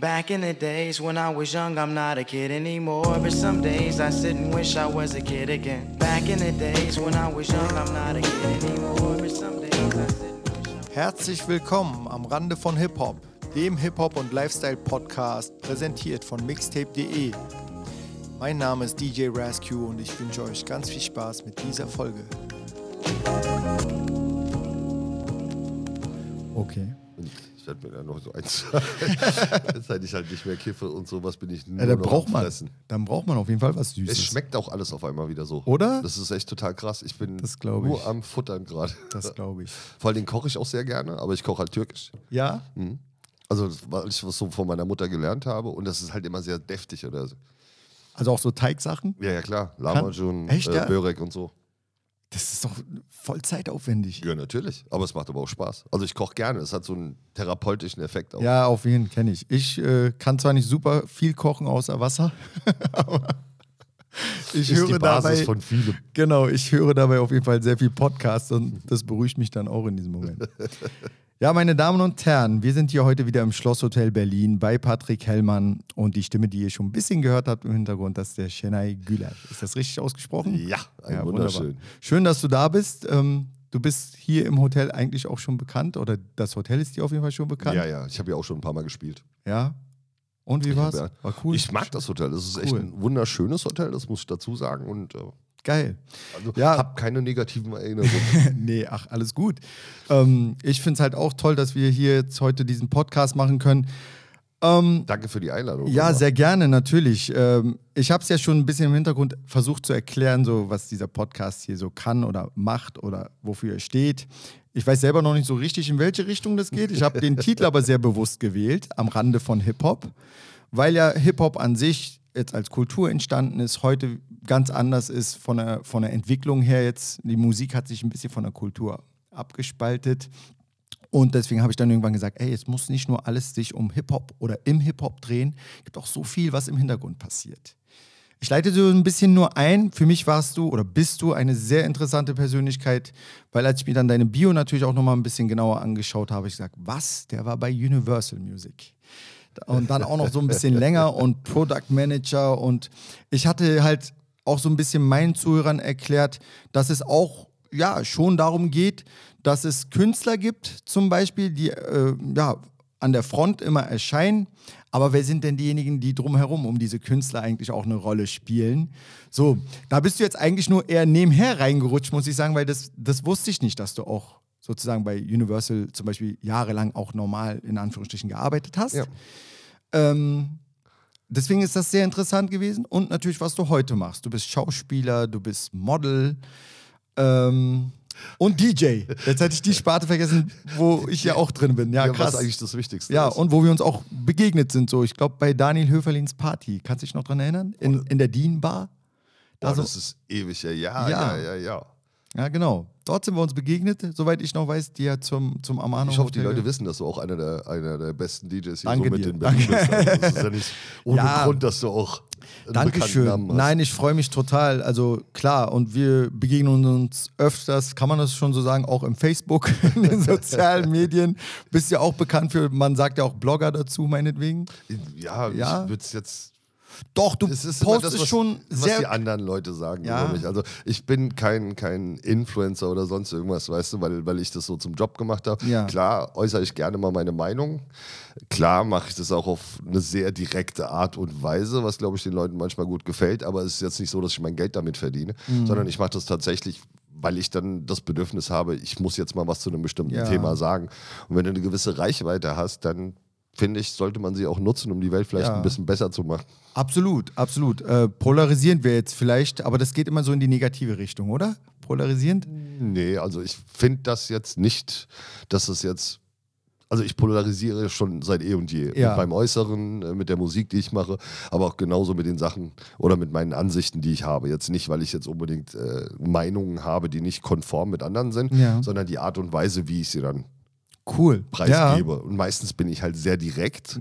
Back in the days when I was young, I'm not a kid anymore. But some days I sit and wish I was a kid again. Back in the days when I was young, I'm not a kid anymore. But some days I sit and wish I Herzlich willkommen am Rande von Hip-Hop, dem Hip-Hop- und Lifestyle-Podcast, präsentiert von mixtape.de. Mein Name ist DJ Rascue und ich wünsche euch ganz viel Spaß mit dieser Folge. Okay. Ich werde mir da noch so eins. Seit ich halt nicht mehr kiffe und sowas bin ich nur Ja, dann noch braucht man, Fressen. dann braucht man auf jeden Fall was Es Süßes. schmeckt auch alles auf einmal wieder so. Oder? Das ist echt total krass. Ich bin glaub nur ich. am Futtern gerade. Das glaube ich. Vor allem koche ich auch sehr gerne, aber ich koche halt türkisch. Ja? Also, weil ich was so von meiner Mutter gelernt habe und das ist halt immer sehr deftig oder so. Also auch so Teigsachen? Ja, ja, klar. Lahmacun, Echt, äh, ja? Börek und so. Das ist doch voll zeitaufwendig. Ja, natürlich. Aber es macht aber auch Spaß. Also, ich koche gerne. Es hat so einen therapeutischen Effekt auch. Ja, auf jeden Fall kenne ich. Ich äh, kann zwar nicht super viel kochen außer Wasser, aber ich ist höre die Basis dabei, von vielem. genau, ich höre dabei auf jeden Fall sehr viel Podcast und das beruhigt mich dann auch in diesem Moment. Ja, meine Damen und Herren, wir sind hier heute wieder im Schlosshotel Berlin bei Patrick Hellmann und die Stimme, die ihr schon ein bisschen gehört habt im Hintergrund, das ist der Şenay Güler. Ist das richtig ausgesprochen? Ja, Ja, wunderschön. wunderbar. Schön, dass du da bist. Ähm, du bist hier im Hotel eigentlich auch schon bekannt oder das Hotel ist dir auf jeden Fall schon bekannt. Ja, ja. Ich habe ja auch schon ein paar Mal gespielt. Ja. Und wie war's? Ja. War cool. Ich mag das Hotel. Das ist echt Cool. ein wunderschönes Hotel, das muss ich dazu sagen. Und äh, Geil. also Ja. habe keine negativen Erinnerungen. nee, ach, alles gut. Ähm, ich finde es halt auch toll, dass wir hier jetzt heute diesen Podcast machen können. Ähm, Danke für die Einladung. ja, Aber sehr gerne, natürlich. Ähm, ich habe es ja schon ein bisschen im Hintergrund versucht zu erklären, so was dieser Podcast hier so kann oder macht oder wofür er steht. Ich weiß selber noch nicht so richtig, in welche Richtung das geht. Ich habe den Titel aber sehr bewusst gewählt, am Rande von Hip-Hop, weil ja Hip-Hop an sich jetzt als Kultur entstanden ist, heute ganz anders ist von der, von der Entwicklung her jetzt. Die Musik hat sich ein bisschen von der Kultur abgespaltet. Und deswegen habe ich dann irgendwann gesagt, ey, es muss nicht nur alles sich um Hip-Hop oder im Hip-Hop drehen, es gibt auch so viel, was im Hintergrund passiert. Ich leite so ein bisschen nur ein. Für mich warst du oder bist du eine sehr interessante Persönlichkeit, weil als ich mir dann deine Bio natürlich auch nochmal ein bisschen genauer angeschaut habe, ich gesagt, was? Der war bei Universal Music. Und dann auch noch so ein bisschen länger und Product Manager. Und ich hatte halt auch so ein bisschen meinen Zuhörern erklärt, dass es auch ja, schon darum geht, dass es Künstler gibt, zum Beispiel, die äh, ja, an der Front immer erscheinen. Aber wer sind denn diejenigen, die drumherum um diese Künstler eigentlich auch eine Rolle spielen? So, da bist du jetzt eigentlich nur eher nebenher reingerutscht, muss ich sagen, weil das, das wusste ich nicht, dass du auch sozusagen bei Universal zum Beispiel jahrelang auch normal in Anführungsstrichen gearbeitet hast. Ja. Ähm, deswegen ist das sehr interessant gewesen. Und natürlich, was du heute machst. Du bist Schauspieler, du bist Model ähm, und DJ. Jetzt hätte ich die Sparte vergessen, wo ich ja auch drin bin. Ja, ja, krass. was eigentlich das Wichtigste Ja, ist. und wo wir uns auch begegnet sind. So, ich glaube, bei Daniel Höferlins Party. Kannst du dich noch dran erinnern? In, in der Dean Bar. Da Boah, so- das ist ewig. Ja, ja, Ja. ja, ja. ja. Ja, genau. Dort sind wir uns begegnet, soweit ich noch weiß, die ja zum, zum Amano. Ich hoffe, die Leute wissen, dass du auch einer der, einer der besten DJs hier Danke so mit dir. in Berlin bist. Also, das ist ja nicht ohne Ja. Grund, dass du auch einen Dankeschön. Namen hast. Nein, ich freue mich total. Also klar, und wir begegnen uns öfters, kann man das schon so sagen, auch im Facebook, in den sozialen Medien. Bist ja auch bekannt für, man sagt ja auch Blogger dazu, meinetwegen. Ja, Ja. ich würde es jetzt Doch, du Es ist postest das, was, schon was sehr. die anderen Leute sagen Ja. über mich. Also ich bin kein, kein Influencer oder sonst irgendwas, weißt du, weil, weil ich das so zum Job gemacht habe. Ja. Klar äußere ich gerne mal meine Meinung. Klar mache ich das auch auf eine sehr direkte Art und Weise, was glaube ich den Leuten manchmal gut gefällt. Aber es ist jetzt nicht so, dass ich mein Geld damit verdiene, Mhm. sondern ich mache das tatsächlich weil ich dann das Bedürfnis habe, ich muss jetzt mal was zu einem bestimmten Ja. Thema sagen. Und wenn du eine gewisse Reichweite hast, dann finde ich, sollte man sie auch nutzen, um die Welt vielleicht Ja. ein bisschen besser zu machen. Absolut, absolut. Äh, polarisierend wir jetzt vielleicht, aber das geht immer so in die negative Richtung, oder? Polarisierend? Nee, also ich finde das jetzt nicht, dass es jetzt. Also ich polarisiere schon seit eh und je. Ja. Mit meinem Äußeren, äh, mit der Musik, die ich mache, aber auch genauso mit den Sachen oder mit meinen Ansichten, die ich habe. Jetzt nicht, weil ich jetzt unbedingt äh, Meinungen habe, die nicht konform mit anderen sind, Ja. sondern die Art und Weise, wie ich sie dann Cool. preisgebe. Und meistens bin ich halt sehr direkt.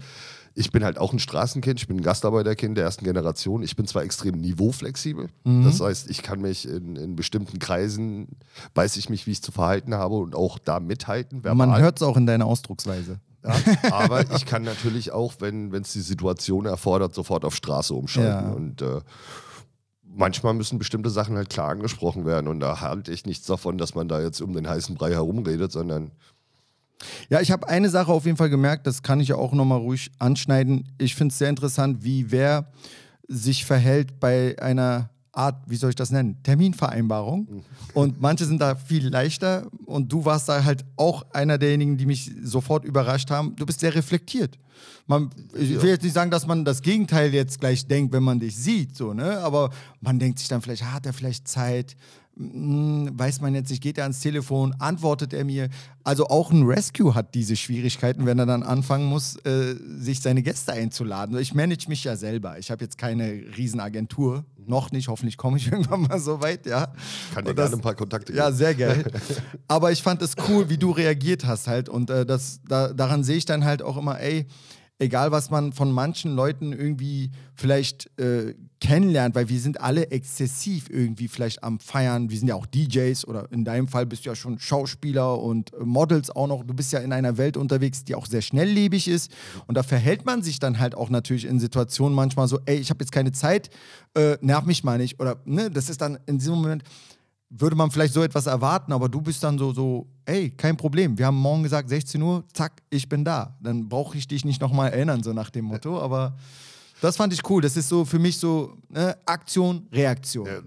Ich bin halt auch ein Straßenkind, ich bin ein Gastarbeiterkind der ersten Generation. Ich bin zwar extrem niveauflexibel, Mhm. das heißt, ich kann mich in, in bestimmten Kreisen, weiß ich mich, wie ich zu verhalten habe und auch da mithalten. Ja. Man verbal. hört es auch in deiner Ausdrucksweise. Ja, aber ich kann natürlich auch, wenn es die Situation erfordert, sofort auf Straße umschalten. Ja. Und äh, manchmal müssen bestimmte Sachen halt klar angesprochen werden. Und da halte ich nichts davon, dass man da jetzt um den heißen Brei herumredet, sondern Ja, ich habe eine Sache auf jeden Fall gemerkt, das kann ich ja auch nochmal ruhig anschneiden. Ich finde es sehr interessant, wie wer sich verhält bei einer Art, wie soll ich das nennen, Terminvereinbarung. Und manche sind da viel leichter und du warst da halt auch einer derjenigen, die mich sofort überrascht haben. Du bist sehr reflektiert. Man, ich will jetzt nicht sagen, dass man das Gegenteil jetzt gleich denkt, wenn man dich sieht, so, ne? aber man denkt sich dann vielleicht, hat er vielleicht Zeit? Hm, weiß man jetzt nicht, geht er ans Telefon, antwortet er mir. Also auch ein Rescue hat diese Schwierigkeiten, wenn er dann anfangen muss, äh, sich seine Gäste einzuladen. Ich manage mich ja selber. Ich habe jetzt keine Riesenagentur, noch nicht. Hoffentlich komme ich irgendwann mal so weit, ja. kann dir gerne ein paar Kontakte ja, geben. sehr geil. Aber ich fand es cool, wie du reagiert hast halt. Und äh, das, da, daran sehe ich dann halt auch immer, ey, egal was man von manchen Leuten irgendwie vielleicht äh, kennenlernt, weil wir sind alle exzessiv irgendwie vielleicht am Feiern. Wir sind ja auch DJs oder in deinem Fall bist du ja schon Schauspieler und äh, Models auch noch. Du bist ja in einer Welt unterwegs, die auch sehr schnelllebig ist. Und da verhält man sich dann halt auch natürlich in Situationen manchmal so, ey, ich habe jetzt keine Zeit, äh, nerv mich mal nicht. Oder, ne, das ist dann in diesem Moment, würde man vielleicht so etwas erwarten, aber du bist dann so, so, ey, kein Problem. Wir haben morgen gesagt, 16 Uhr, zack, ich bin da. Dann brauche ich dich nicht nochmal erinnern, so nach dem Motto. Aber das fand ich cool. Das ist so für mich so ne, Aktion, Reaktion. Ja,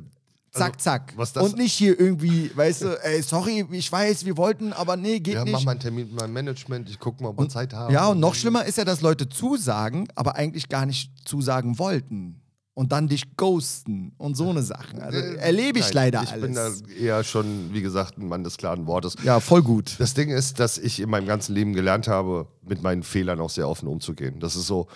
zack, also, zack. was das- Und nicht hier irgendwie, weißt du, ey, sorry, ich weiß, wir wollten, aber nee, geht Ja, mach nicht. mal einen Termin mit meinem Management, ich gucke mal, ob wir Zeit haben. Ja, und noch schlimmer ist ja, dass Leute zusagen, aber eigentlich gar nicht zusagen wollten. Und dann dich ghosten und so eine Sachen. Also Äh, erlebe ich nein, leider ich alles. bin da eher schon, wie gesagt, ein Mann des klaren Wortes. ja, voll gut. Das Ding ist, dass ich in meinem ganzen Leben gelernt habe, mit meinen Fehlern auch sehr offen umzugehen. Das ist so,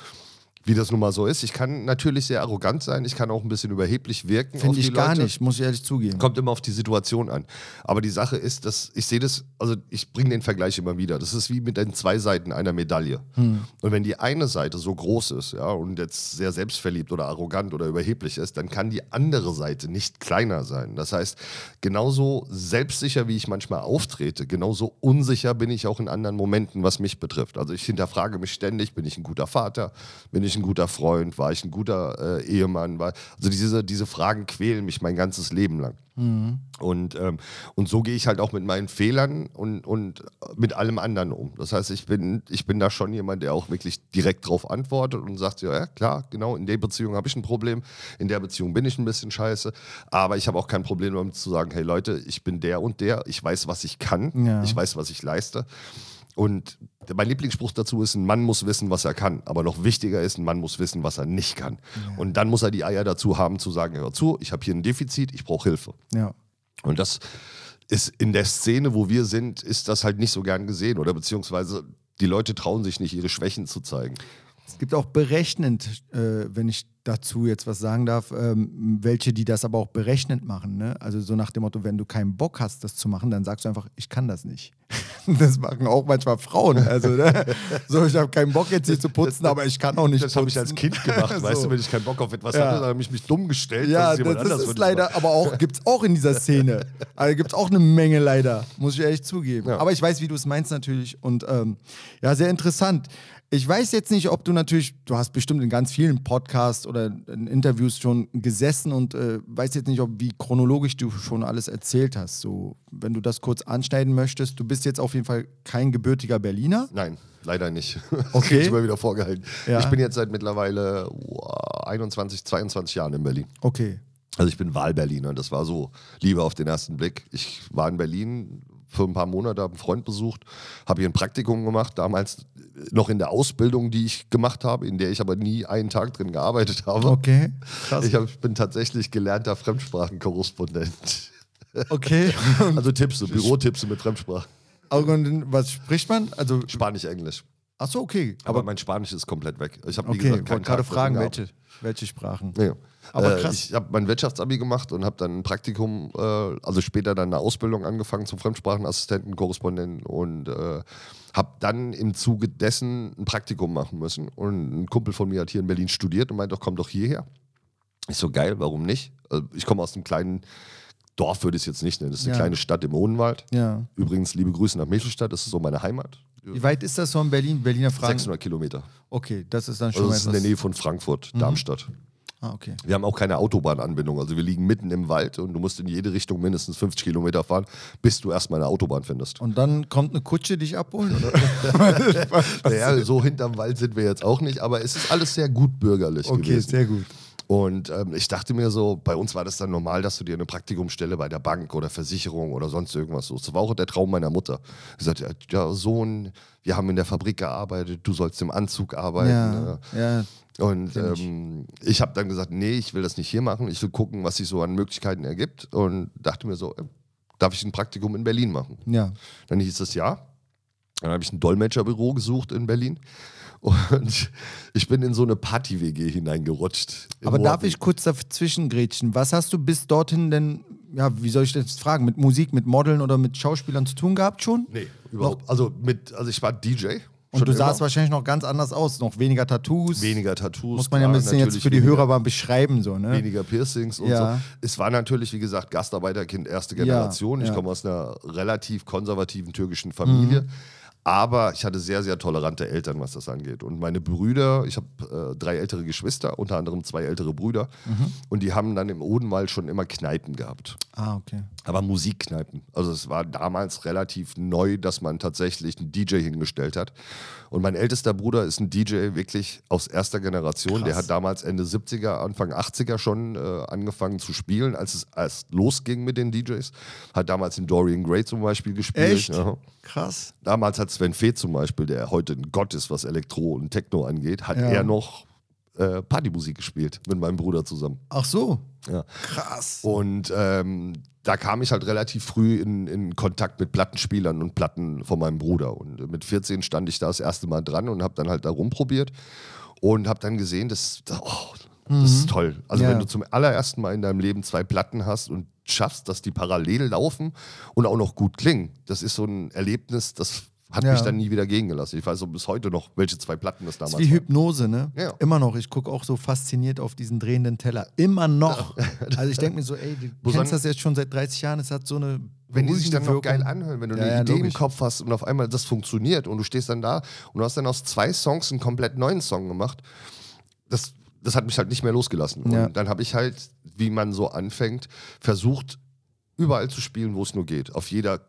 wie das nun mal so ist. Ich kann natürlich sehr arrogant sein, ich kann auch ein bisschen überheblich wirken. Finde ich gar Leute. nicht, muss ich ehrlich zugeben. Kommt immer auf die Situation an. Aber die Sache ist, dass ich sehe das, also ich bringe den Vergleich immer wieder. Das ist wie mit den zwei Seiten einer Medaille. Hm. Und wenn die eine Seite so groß ist, ja, und jetzt sehr selbstverliebt oder arrogant oder überheblich ist, dann kann die andere Seite nicht kleiner sein. Das heißt, genauso selbstsicher, wie ich manchmal auftrete, genauso unsicher bin ich auch in anderen Momenten, was mich betrifft. Also ich hinterfrage mich ständig, bin ich ein guter Vater, bin ich ein guter Freund, war ich ein guter äh, Ehemann, war, also diese, diese Fragen quälen mich mein ganzes Leben lang. Und, ähm, und so gehe ich halt auch mit meinen Fehlern und, und mit allem anderen um. Das heißt, ich bin, ich bin da schon jemand, der auch wirklich direkt drauf antwortet und sagt, ja, ja klar, genau, in der Beziehung habe ich ein Problem, in der Beziehung bin ich ein bisschen scheiße, aber ich habe auch kein Problem damit zu sagen, hey Leute, ich bin der und der, ich weiß, was ich kann, Ja. ich weiß, was ich leiste. Und mein Lieblingsspruch dazu ist, ein Mann muss wissen, was er kann. Aber noch wichtiger ist, ein Mann muss wissen, was er nicht kann. Und dann muss er die Eier dazu haben, zu sagen, hör zu, ich habe hier ein Defizit, ich brauche Hilfe. Ja. Und das ist in der Szene, wo wir sind, ist das halt nicht so gern gesehen. Oder beziehungsweise die Leute trauen sich nicht, ihre Schwächen zu zeigen. Es gibt auch berechnend, äh, wenn ich dazu jetzt was sagen darf, ähm, welche, die das aber auch berechnend machen. Ne? Also so nach dem Motto, wenn du keinen Bock hast, das zu machen, dann sagst du einfach, ich kann das nicht. Das machen auch manchmal Frauen. Also ne? so, ich habe keinen Bock jetzt hier zu putzen, aber ich kann auch nicht Das habe ich als. Kind gemacht, weißt So. du, wenn ich keinen Bock auf etwas Ja. hatte, dann habe ich mich dumm gestellt. Ja, das, das ist leider, macht. aber auch, gibt es auch in dieser Szene. Also gibt es auch eine Menge leider, muss ich ehrlich zugeben. Ja. Aber ich weiß, wie du es meinst natürlich. Und ähm, ja, sehr interessant. Ich weiß jetzt nicht, ob du natürlich, du hast bestimmt in ganz vielen Podcasts oder in Interviews schon gesessen und äh, weiß jetzt nicht, ob wie chronologisch du schon alles erzählt hast. So, wenn du das kurz anschneiden möchtest, du bist jetzt auf jeden Fall kein gebürtiger Berliner. Nein, leider nicht. Das Okay. ich immer wieder vorgehalten. Ja. Ich bin jetzt seit mittlerweile wow, 21, 22 Jahren in Berlin. Okay. Also ich bin Wahlberliner. Das war so Liebe auf den ersten Blick. Ich war in Berlin für ein paar Monate, habe einen Freund besucht, habe hier ein Praktikum gemacht, damals noch in der Ausbildung, die ich gemacht habe, in der ich aber nie einen Tag drin gearbeitet habe. Okay. Krass. Ich, hab, ich bin tatsächlich gelernter Fremdsprachenkorrespondent. Okay. Also Tipps, Bürotipps mit Fremdsprachen. Und was spricht man? Also, Spanisch, Englisch. ach so, okay. Aber, mein Spanisch ist komplett weg. Ich habe, Okay, gerade fragen, welche, welche Sprachen. Ja. Aber äh, krass. Ich habe mein Wirtschaftsabi gemacht und habe dann ein Praktikum, äh, also später dann eine Ausbildung angefangen zum Fremdsprachenassistenten, Korrespondenten und äh, habe dann im Zuge dessen ein Praktikum machen müssen. Und ein Kumpel von mir hat hier in Berlin studiert und meinte, doch komm doch hierher. Ich so geil, warum nicht? Also ich komme aus einem kleinen Dorf, würde ich es jetzt nicht nennen. Das ist eine Ja. kleine Stadt im Odenwald. Ja. Übrigens, liebe Grüße nach Michelstadt, das ist so meine Heimat. Wie weit ist das von Berlin? Berliner Fragen? 600 Kilometer. Okay, das ist dann schon Also das ist in der. Nähe von Frankfurt, Darmstadt. Ah, okay. Wir haben auch keine Autobahnanbindung. Also wir liegen mitten im Wald und du musst in jede Richtung mindestens 50 Kilometer fahren, bis du erstmal eine Autobahn findest. Und dann kommt eine Kutsche dich abholen? Naja, so hinterm Wald sind wir jetzt auch nicht, aber es ist alles sehr gut bürgerlich Okay, gewesen. sehr gut. Und ähm, ich dachte mir so, bei uns war das dann normal, dass du dir eine Praktikumsstelle bei der Bank oder Versicherung oder sonst irgendwas suchst. Das war auch der Traum meiner Mutter. Sie sagte, ja, Sohn, wir haben in der Fabrik gearbeitet, du sollst im Anzug arbeiten. Ja, ja. Und ähm, ich habe dann gesagt, nee, ich will das nicht hier machen. Ich will gucken, was sich so an Möglichkeiten ergibt. Und dachte mir so, äh, darf ich ein Praktikum in Berlin machen? ja. Dann hieß es ja. Dann habe ich ein Dolmetscherbüro gesucht in Berlin. Und ich bin in so eine Party-WG hineingerutscht. in Aber darf ich kurz dazwischen grätschen? Was hast du bis dorthin denn, ja, wie soll ich das jetzt fragen, mit Musik, mit Modeln oder mit Schauspielern zu tun gehabt schon? Nee, überhaupt. Also, mit, also ich war DJ. Und du immer. sahst wahrscheinlich noch ganz anders aus, noch weniger Tattoos. weniger Tattoos. Muss man ja ein bisschen jetzt für die weniger, Hörer mal beschreiben, so, ne? Weniger Piercings und Ja. so. Es war natürlich, wie gesagt, Gastarbeiterkind erste Generation. ich ja. komme aus einer relativ konservativen türkischen Familie. Mhm. Aber ich hatte sehr, sehr tolerante Eltern, was das angeht. Und meine Brüder, ich habe äh, drei ältere Geschwister, unter anderem zwei ältere Brüder. Mhm. Und die haben dann im Odenwald schon immer Kneipen gehabt. Ah, okay. Aber Musikkneipen. Also es war damals relativ neu, dass man tatsächlich einen DJ hingestellt hat. Und mein ältester Bruder ist ein DJ wirklich aus erster Generation. Der hat damals Ende 70er, Anfang 80er schon äh, angefangen zu spielen, als es erst losging mit den DJs. Hat damals in Dorian Gray zum Beispiel gespielt. Echt? Ja. Krass. Damals hat Sven Feth zum Beispiel, der heute ein Gott ist, was Elektro und Techno angeht, hat Ja. er noch äh, Partymusik gespielt mit meinem Bruder zusammen. Ach so. Ja. Krass. Und ähm, da kam ich halt relativ früh in, in Kontakt mit Plattenspielern und Platten von meinem Bruder. Und mit 14 stand ich da das erste Mal dran und habe dann halt da rumprobiert und habe dann gesehen, dass, oh, das ist toll. Also Ja. wenn du zum allerersten Mal in deinem Leben zwei Platten hast und schaffst, dass die parallel laufen und auch noch gut klingen, das ist so ein Erlebnis, das hat Ja. mich dann nie wieder gehen gelassen. Ich weiß auch bis heute noch, welche zwei Platten das damals ist wie waren. Hypnose, ne? Ja. Immer noch. Ich gucke auch so fasziniert auf diesen drehenden Teller. Immer noch. Also ich denke mir so, ey, du Wo kennst das jetzt schon seit 30 Jahren, es hat so eine wenn die sich dann noch geil anhören, wenn du Ja, eine ja, Idee logisch. im Kopf hast und auf einmal das funktioniert und du stehst dann da und du hast dann aus zwei Songs einen komplett neuen Song gemacht, das, das hat mich halt nicht mehr losgelassen. Ja. Und dann habe ich halt, wie man so anfängt, versucht, überall zu spielen, wo es nur geht. Auf jeder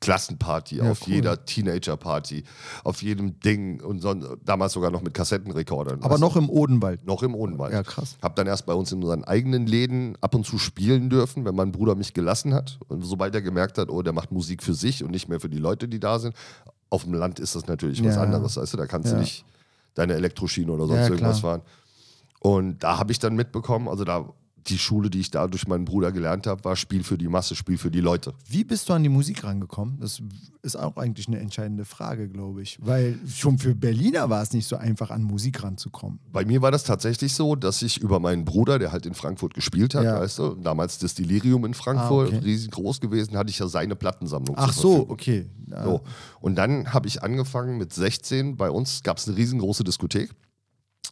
Klassenparty, Ja, auf cool. jeder Teenagerparty, auf jedem Ding und so, damals sogar noch mit Kassettenrekordern. Aber noch im Odenwald. noch im Odenwald. Ja, krass. Hab dann erst bei uns in unseren eigenen Läden ab und zu spielen dürfen, wenn mein Bruder mich gelassen hat. Und sobald er gemerkt hat, oh, der macht Musik für sich und nicht mehr für die Leute, die da sind. Auf dem Land ist das natürlich was Ja. anderes, weißt du, da kannst Ja. du nicht deine Elektroschiene oder sonst irgendwas fahren. Und da habe ich dann mitbekommen, also da die Schule, die ich da durch meinen Bruder gelernt habe, war Spiel für die Masse, Spiel für die Leute. Wie bist du an die Musik rangekommen? Das ist auch eigentlich eine entscheidende Frage, glaube ich. Weil schon für Berliner war es nicht so einfach, an Musik ranzukommen. Bei mir war das tatsächlich so, dass ich über meinen Bruder, der halt in Frankfurt gespielt hat, Ja. weißt du, damals das Delirium in Frankfurt, Ah, okay. riesengroß gewesen, hatte ich ja seine Plattensammlung. Ach so, okay. Ja. So. Und dann habe ich angefangen mit 16. Bei uns gab es eine riesengroße Diskothek.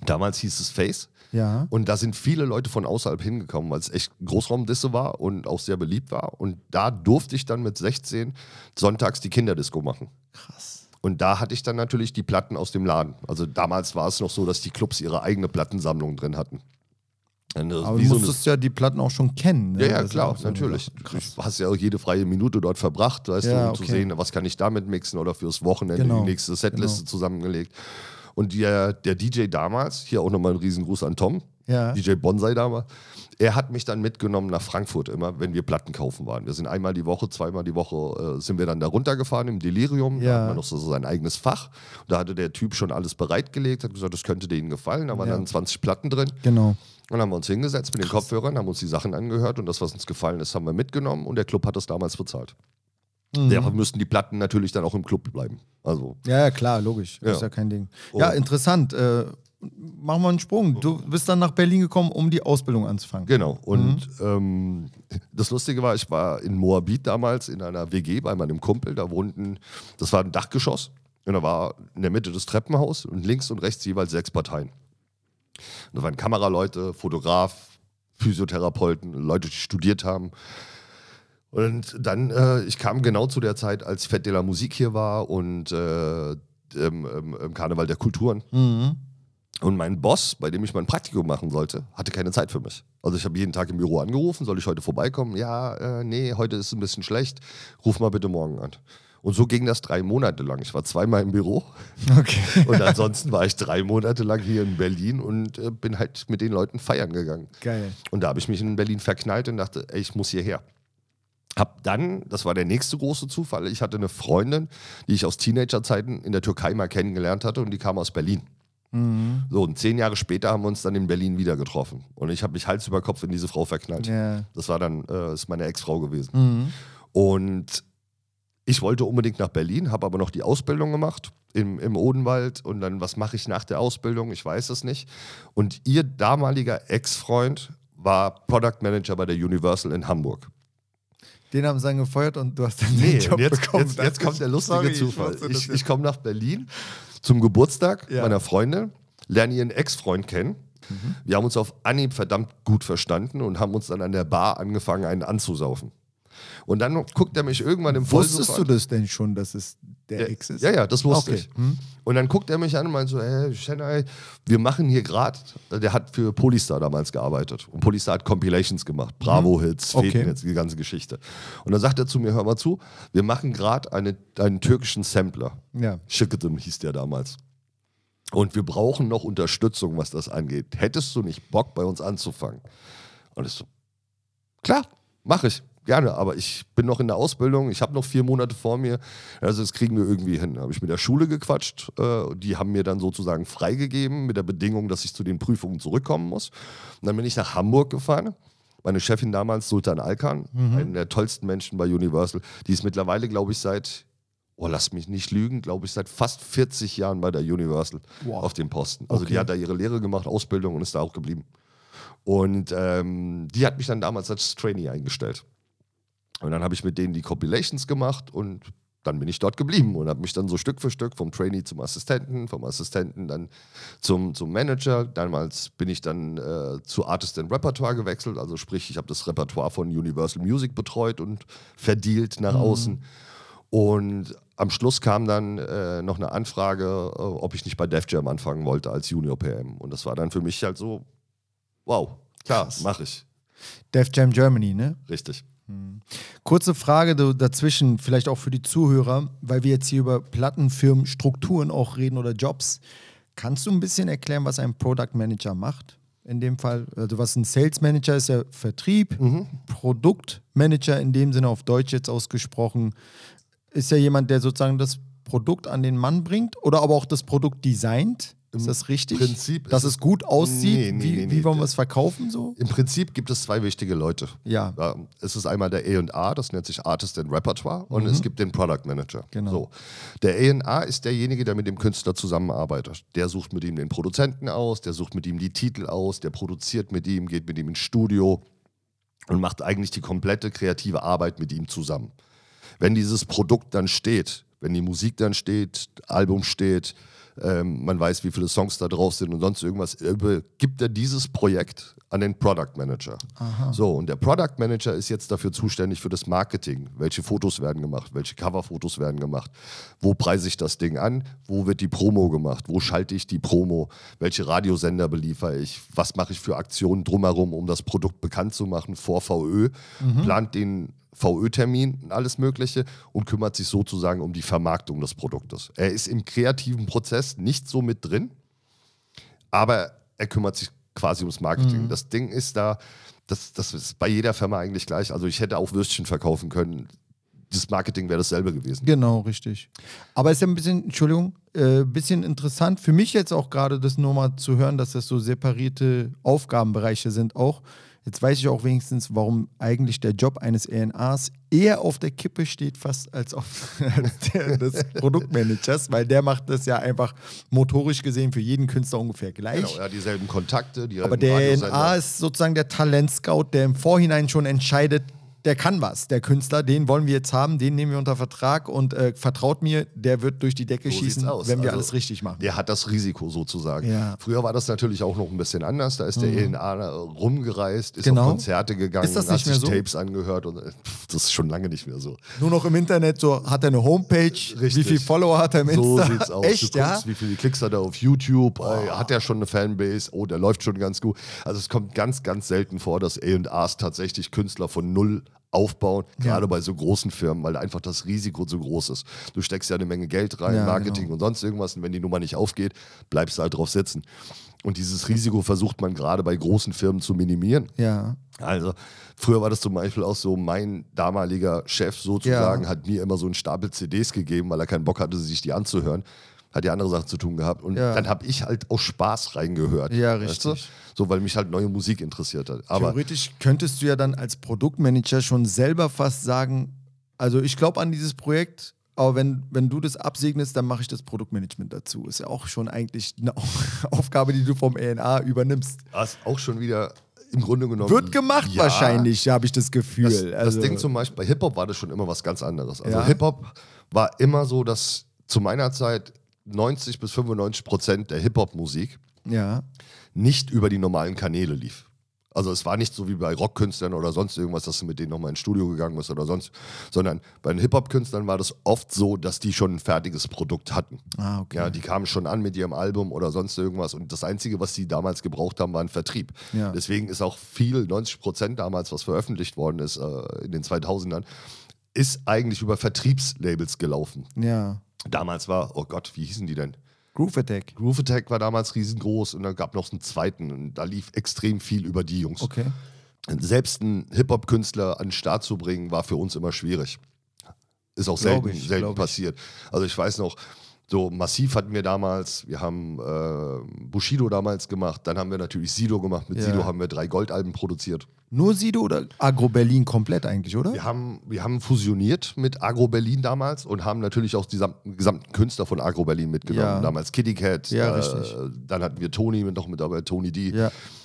Damals hieß es Face. Ja. Und da sind viele Leute von außerhalb hingekommen, weil es echt Großraumdisse war und auch sehr beliebt war. Und da durfte ich dann mit 16 sonntags die Kinderdisco machen. Krass. Und da hatte ich dann natürlich die Platten aus dem Laden. Also damals war es noch so, dass die Clubs ihre eigene Plattensammlung drin hatten. Ist Aber du musstest ja die Platten auch schon kennen. Ne? ja, ja, Das klar, so natürlich. Du hast ja auch jede freie Minute dort verbracht, weißt Ja, du, um zu okay. sehen, was kann ich damit mixen oder fürs Wochenende Genau, die nächste Setliste genau. zusammengelegt. Und der, der DJ damals, hier auch nochmal einen riesen Gruß an Tom, Ja. DJ Bonsai damals, er hat mich dann mitgenommen nach Frankfurt immer, wenn wir Platten kaufen waren. Wir sind einmal die Woche, zweimal die Woche äh, sind wir dann da runtergefahren im Delirium. Da Ja. hat man noch so sein eigenes Fach. Und da hatte der Typ schon alles bereitgelegt, hat gesagt, das könnte denen gefallen. Da waren Ja. dann 20 Platten drin. Genau. Und dann haben wir uns hingesetzt mit den Kopfhörern, haben uns die Sachen angehört und das, was uns gefallen ist, haben wir mitgenommen und der Club hat das damals bezahlt. Mhm. Daher müssten die Platten natürlich dann auch im Club bleiben. Also, Ja, ja, klar, logisch. Ja. Ist ja kein Ding. Ja, Oh. interessant. Äh, machen wir einen Sprung. Du bist dann nach Berlin gekommen, um die Ausbildung anzufangen. genau. Und Mhm. ähm, das Lustige war, ich war in Moabit damals in einer WG bei meinem Kumpel. Da wohnten, das war ein Dachgeschoss. Und da war in der Mitte das Treppenhaus und links und rechts jeweils sechs Parteien. Und da waren Kameraleute, Fotograf, Physiotherapeuten, Leute, die studiert haben. Und dann, äh, ich kam genau zu der Zeit, als Fête de la Musik hier war und äh, im, im, im Karneval der Kulturen. Und mein Boss, bei dem ich mein Praktikum machen sollte, hatte keine Zeit für mich. Also ich habe jeden Tag im Büro angerufen, soll ich heute vorbeikommen? Ja, äh, nee, heute ist ein bisschen schlecht. Ruf mal bitte morgen an. Und so ging das drei Monate lang. Ich war zweimal im Büro Okay. und ansonsten war ich drei Monate lang hier in Berlin und äh, bin halt mit den Leuten feiern gegangen. Geil. Und da habe ich mich in Berlin verknallt und dachte, ey, ich muss hierher. Hab dann, das war der nächste große Zufall, ich hatte eine Freundin, die ich aus Teenagerzeiten in der Türkei mal kennengelernt hatte und die kam aus Berlin. So, und zehn Jahre später haben wir uns dann in Berlin wieder getroffen. Und ich habe mich Hals über Kopf in diese Frau verknallt. Ja. Das war dann, äh, ist meine Ex-Frau gewesen. Und ich wollte unbedingt nach Berlin, habe aber noch die Ausbildung gemacht im, im Odenwald. Und dann, was mache ich nach der Ausbildung? Ich weiß es nicht. Und ihr damaliger Ex-Freund war Product Manager bei der Universal in Hamburg. Den haben sie dann gefeuert und du hast dann Nee, den Job jetzt, bekommen. jetzt, jetzt kommt der lustige Sorry, ich Zufall. Ich, ich, komme nach Berlin zum Geburtstag Ja. meiner Freundin, lerne ihren Ex-Freund kennen. Mhm. Wir haben uns auf Anhieb verdammt gut verstanden und haben uns dann an der Bar angefangen, einen anzusaufen. Und dann guckt er mich irgendwann im Wusstest Vollsuff du an. das denn schon, dass es der Ja, Ex ist? Ja, ja, das wusste Okay. ich. Und dann guckt er mich an und meint so, hey, Chennai, wir machen hier gerade, der hat für Polystar damals gearbeitet. Und Polystar hat Compilations gemacht, Bravo-Hits, Okay. Feten-Hits, die ganze Geschichte. Und dann sagt er zu mir, hör mal zu, wir machen gerade eine, einen türkischen Sampler. Ja. Schicketem hieß der damals. Und wir brauchen noch Unterstützung, was das angeht. Hättest du nicht Bock, bei uns anzufangen? Und ich so, klar, mache ich. Gerne, aber ich bin noch in der Ausbildung, ich habe noch vier Monate vor mir, also das kriegen wir irgendwie hin. Da habe ich mit der Schule gequatscht, äh, die haben mir dann sozusagen freigegeben mit der Bedingung, dass ich zu den Prüfungen zurückkommen muss. Und dann bin ich nach Hamburg gefahren. Meine Chefin damals, Sultan Alkan, einer der tollsten Menschen bei Universal, die ist mittlerweile, glaube ich, seit, oh lass mich nicht lügen, glaube ich, seit fast 40 Jahren bei der Universal Wow. auf dem Posten. Also die Okay. hat da ihre Lehre gemacht, Ausbildung und ist da auch geblieben. Und ähm, die hat mich dann damals als Trainee eingestellt. Und dann habe ich mit denen die Compilations gemacht und dann bin ich dort geblieben und habe mich dann so Stück für Stück vom Trainee zum Assistenten, vom Assistenten dann zum, zum Manager. Damals bin ich dann äh, zu Artist and Repertoire gewechselt, also sprich, ich habe das Repertoire von Universal Music betreut und verdealt nach außen. Und am Schluss kam dann äh, noch eine Anfrage, äh, ob ich nicht bei Def Jam anfangen wollte als Junior PM. Und das war dann für mich halt so, wow, klar, mache ich. Def Jam Germany, ne? Richtig. Kurze Frage dazwischen, vielleicht auch für die Zuhörer, weil wir jetzt hier über Plattenfirmen, Strukturen auch reden oder Jobs. Kannst du ein bisschen erklären, was ein Product Manager macht? In dem Fall, also was ein Sales Manager ist ja Vertrieb, Produktmanager in dem Sinne auf Deutsch jetzt ausgesprochen, ist ja jemand, der sozusagen das Produkt an den Mann bringt oder aber auch das Produkt designt. Ist das richtig? Prinzip Dass ist es gut aussieht? Nee, nee, wie, nee, wie wollen wir es verkaufen so? Im Prinzip gibt es zwei wichtige Leute. Ja. es ist einmal der A&R, das nennt sich Artist and Repertoire, und es gibt den Product Manager. Mhm. Genau. So. Der A&R ist derjenige, der mit dem Künstler zusammenarbeitet. Der sucht mit ihm den Produzenten aus, der sucht mit ihm die Titel aus, der produziert mit ihm, geht mit ihm ins Studio und macht eigentlich die komplette kreative Arbeit mit ihm zusammen. Wenn dieses Produkt dann steht, wenn die Musik dann steht, Album steht, ähm, man weiß, wie viele Songs da drauf sind und sonst irgendwas, gibt er dieses Projekt an den Product Manager. So, und der Product Manager ist jetzt dafür zuständig für das Marketing. Welche Fotos werden gemacht, welche Coverfotos werden gemacht, wo preise ich das Ding an, wo wird die Promo gemacht, wo schalte ich die Promo, welche Radiosender beliefere ich, was mache ich für Aktionen drumherum, um das Produkt bekannt zu machen? Vor VÖ, plant den VÖ-Termin und alles Mögliche und kümmert sich sozusagen um die Vermarktung des Produktes. Er ist im kreativen Prozess nicht so mit drin, aber er kümmert sich quasi ums Marketing. Das Ding ist da, das, das ist bei jeder Firma eigentlich gleich. Also ich hätte auch Würstchen verkaufen können. Das Marketing wäre dasselbe gewesen. Genau, richtig. Aber es ist ja ein bisschen, Entschuldigung, äh, ein bisschen interessant für mich jetzt auch gerade, das nur mal zu hören, dass das so separierte Aufgabenbereiche sind auch. Jetzt weiß ich auch wenigstens, warum eigentlich der Job eines ENAs eher auf der Kippe steht, fast als auf der des Produktmanagers, weil der macht das ja einfach motorisch gesehen für jeden Künstler ungefähr gleich. Genau, er hat dieselben Kontakte, die Aber der ENA ist sozusagen der Talentscout, der im Vorhinein schon entscheidet, der kann was, der Künstler, den wollen wir jetzt haben, den nehmen wir unter Vertrag und äh, vertraut mir, der wird durch die Decke So schießen, wenn wir Also, alles richtig machen. Der hat das Risiko sozusagen. Ja. Mhm. Früher war das natürlich auch noch ein bisschen anders. Da ist der ENA rumgereist, ist Genau. auf Konzerte gegangen, Ist das hat sich so? Tapes angehört und äh, das ist schon lange nicht mehr so. Nur noch im Internet, so hat er eine Homepage, wie viel Follower hat er im So Insta? sieht's aus. Echt, du ja? guckst, wie viele Klicks hat er auf YouTube, äh, hat er schon eine Fanbase, oh, der läuft schon ganz gut. Also es kommt ganz, ganz selten vor, dass A&Rs tatsächlich Künstler von null aufbauen, gerade bei so großen Firmen, weil einfach das Risiko zu groß ist. Du steckst ja eine Menge Geld rein, Ja, Marketing genau. und sonst irgendwas und wenn die Nummer nicht aufgeht, bleibst du halt drauf sitzen. Und dieses Risiko versucht man gerade bei großen Firmen zu minimieren. Ja. Also, früher war das zum Beispiel auch so, mein damaliger Chef sozusagen Ja. hat mir immer so einen Stapel CDs gegeben, weil er keinen Bock hatte, sich die anzuhören. Hat ja andere Sachen zu tun gehabt. Und Ja. dann habe ich halt aus Spaß reingehört. Ja, weißt du? richtig. So, weil mich halt neue Musik interessiert hat. Aber Theoretisch könntest du ja dann als Produktmanager schon selber fast sagen, also ich glaube an dieses Projekt, aber wenn, wenn du das absegnest, dann mache ich das Produktmanagement dazu. Ist ja auch schon eigentlich eine Aufgabe, die du vom ENA übernimmst. das auch schon wieder im Grunde genommen. Wird gemacht Ja, wahrscheinlich, habe ich das Gefühl. Das, das also, Ding zum Beispiel, bei Hip-Hop war das schon immer was ganz anderes. Also Ja. Hip-Hop war immer so, dass zu meiner Zeit 90 bis 95 Prozent der Hip-Hop-Musik ja, nicht über die normalen Kanäle lief. Also es war nicht so wie bei Rockkünstlern oder sonst irgendwas, dass du mit denen nochmal ins Studio gegangen bist oder sonst, sondern bei den Hip-Hop-Künstlern war das oft so, dass die schon ein fertiges Produkt hatten. Ah, okay. Ja, die kamen schon an mit ihrem Album oder sonst irgendwas und das Einzige, was sie damals gebraucht haben, war ein Vertrieb. Ja. Deswegen ist auch viel, 90 Prozent damals, was veröffentlicht worden ist äh, in den 2000ern, ist eigentlich über Vertriebslabels gelaufen. ja. Damals war, oh Gott, wie hießen die denn? Groove Attack. Groove Attack war damals riesengroß und dann gab noch einen zweiten und da lief extrem viel über die Jungs. Okay. Selbst einen Hip-Hop-Künstler an den Start zu bringen, war für uns immer schwierig. Ist auch selten, ich, selten passiert. Also ich weiß noch, so Massiv hatten wir damals, wir haben äh, Bushido damals gemacht, dann haben wir natürlich Sido gemacht. Mit Ja. Sido haben wir drei Goldalben produziert. Nur Sido oder Agro Berlin komplett eigentlich, oder? Wir haben, wir haben fusioniert mit Agro Berlin damals und haben natürlich auch die gesamten, Künstler von Agro Berlin mitgenommen. Ja. Damals Kitty Cat, Ja, äh, dann hatten wir Tony mit, noch mit dabei, Tony D.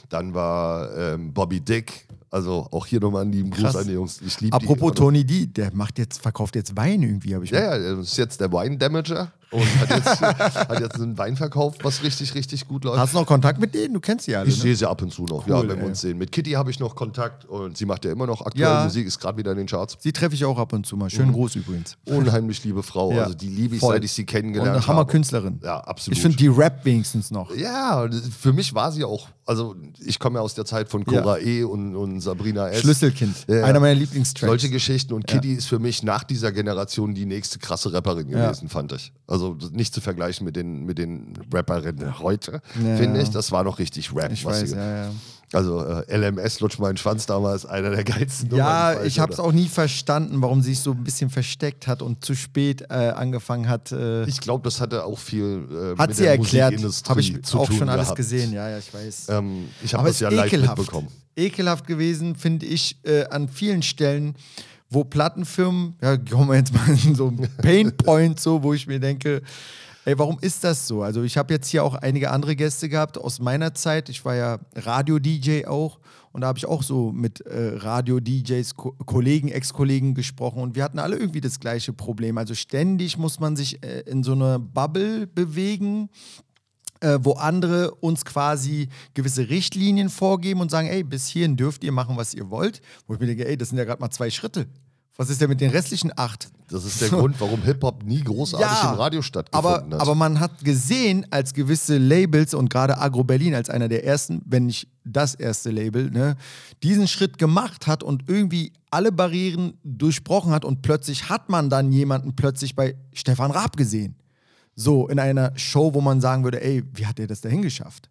Dann war ähm, Bobby Dick. Also auch hier nochmal einen lieben Gruß an die Jungs. Ich liebe Apropos die. Tony D, der macht jetzt, verkauft jetzt Wein irgendwie, habe ich Ja, ja, das ist jetzt der Wein-Damager und hat jetzt, hat jetzt einen Wein verkauft, was richtig, richtig gut läuft. Hast du noch Kontakt mit denen? Du kennst sie alle. Ich ne? sehe sie ab und zu noch, Cool, ja, wenn wir ey. uns sehen. Mit Kitty habe ich noch Kontakt und sie macht ja immer noch aktuelle Ja. Musik, ist gerade wieder in den Charts. Sie treffe ich auch ab und zu mal. Mhm. Schönen Gruß übrigens. Unheimlich liebe Frau, Ja. also die liebe ich, Voll. seit ich sie Und kennengelernt eine habe. Hammerkünstlerin. Ja, absolut. Ich finde die Rap wenigstens noch. Ja, für mich war sie auch, also ich komme ja aus der Zeit von Cora E und, und Sabrina S. Schlüsselkind. Ja, ja. Einer meiner Lieblingstracks. Solche Geschichten und Kitty ist für mich nach dieser Generation die nächste krasse Rapperin gewesen, fand ich. Also nicht zu vergleichen mit den, mit den Rapperinnen heute, Ja, finde ja. ich. Das war noch richtig Rap. ich was weiß, sie- ja, ja. Also äh, LMS, Lutsch meinen Schwanz damals, einer der geilsten Nummern, Ja, weiß, ich habe es auch nie verstanden, warum sie sich so ein bisschen versteckt hat und zu spät äh, angefangen hat. Äh, Ich glaube, das hatte auch viel äh, hat mit sie der erklärt. Musikindustrie Habe ich zu auch schon alles gehabt. gesehen. Ja, ja, ich weiß. Ähm, ich habe das es ja ist live ekelhaft. mitbekommen. Ekelhaft gewesen, finde ich, äh, an vielen Stellen, wo Plattenfirmen, ja, kommen wir jetzt mal in so einen Painpoint, so, wo ich mir denke, ey, warum ist das so? Also, ich habe jetzt hier auch einige andere Gäste gehabt aus meiner Zeit. Ich war ja Radio-DJ auch. Und da habe ich auch so mit äh, Radio-DJs, Ko Kollegen, Ex-Kollegen gesprochen und wir hatten alle irgendwie das gleiche Problem. Also ständig muss man sich äh, in so einer Bubble bewegen, äh, wo andere uns quasi gewisse Richtlinien vorgeben und sagen, ey, bis hierhin dürft ihr machen, was ihr wollt. Wo ich mir denke, ey, das sind ja gerade mal zwei Schritte. Was ist denn mit den restlichen acht? Das ist der Grund, warum Hip-Hop nie großartig im Radio stattgefunden aber, hat. aber man hat gesehen, als gewisse Labels und gerade Agro Berlin als einer der ersten, wenn nicht das erste Label, ne, diesen Schritt gemacht hat und irgendwie alle Barrieren durchbrochen hat und plötzlich hat man dann jemanden plötzlich bei Stefan Raab gesehen. So in einer Show, wo man sagen würde, ey, wie hat er das dahin geschafft?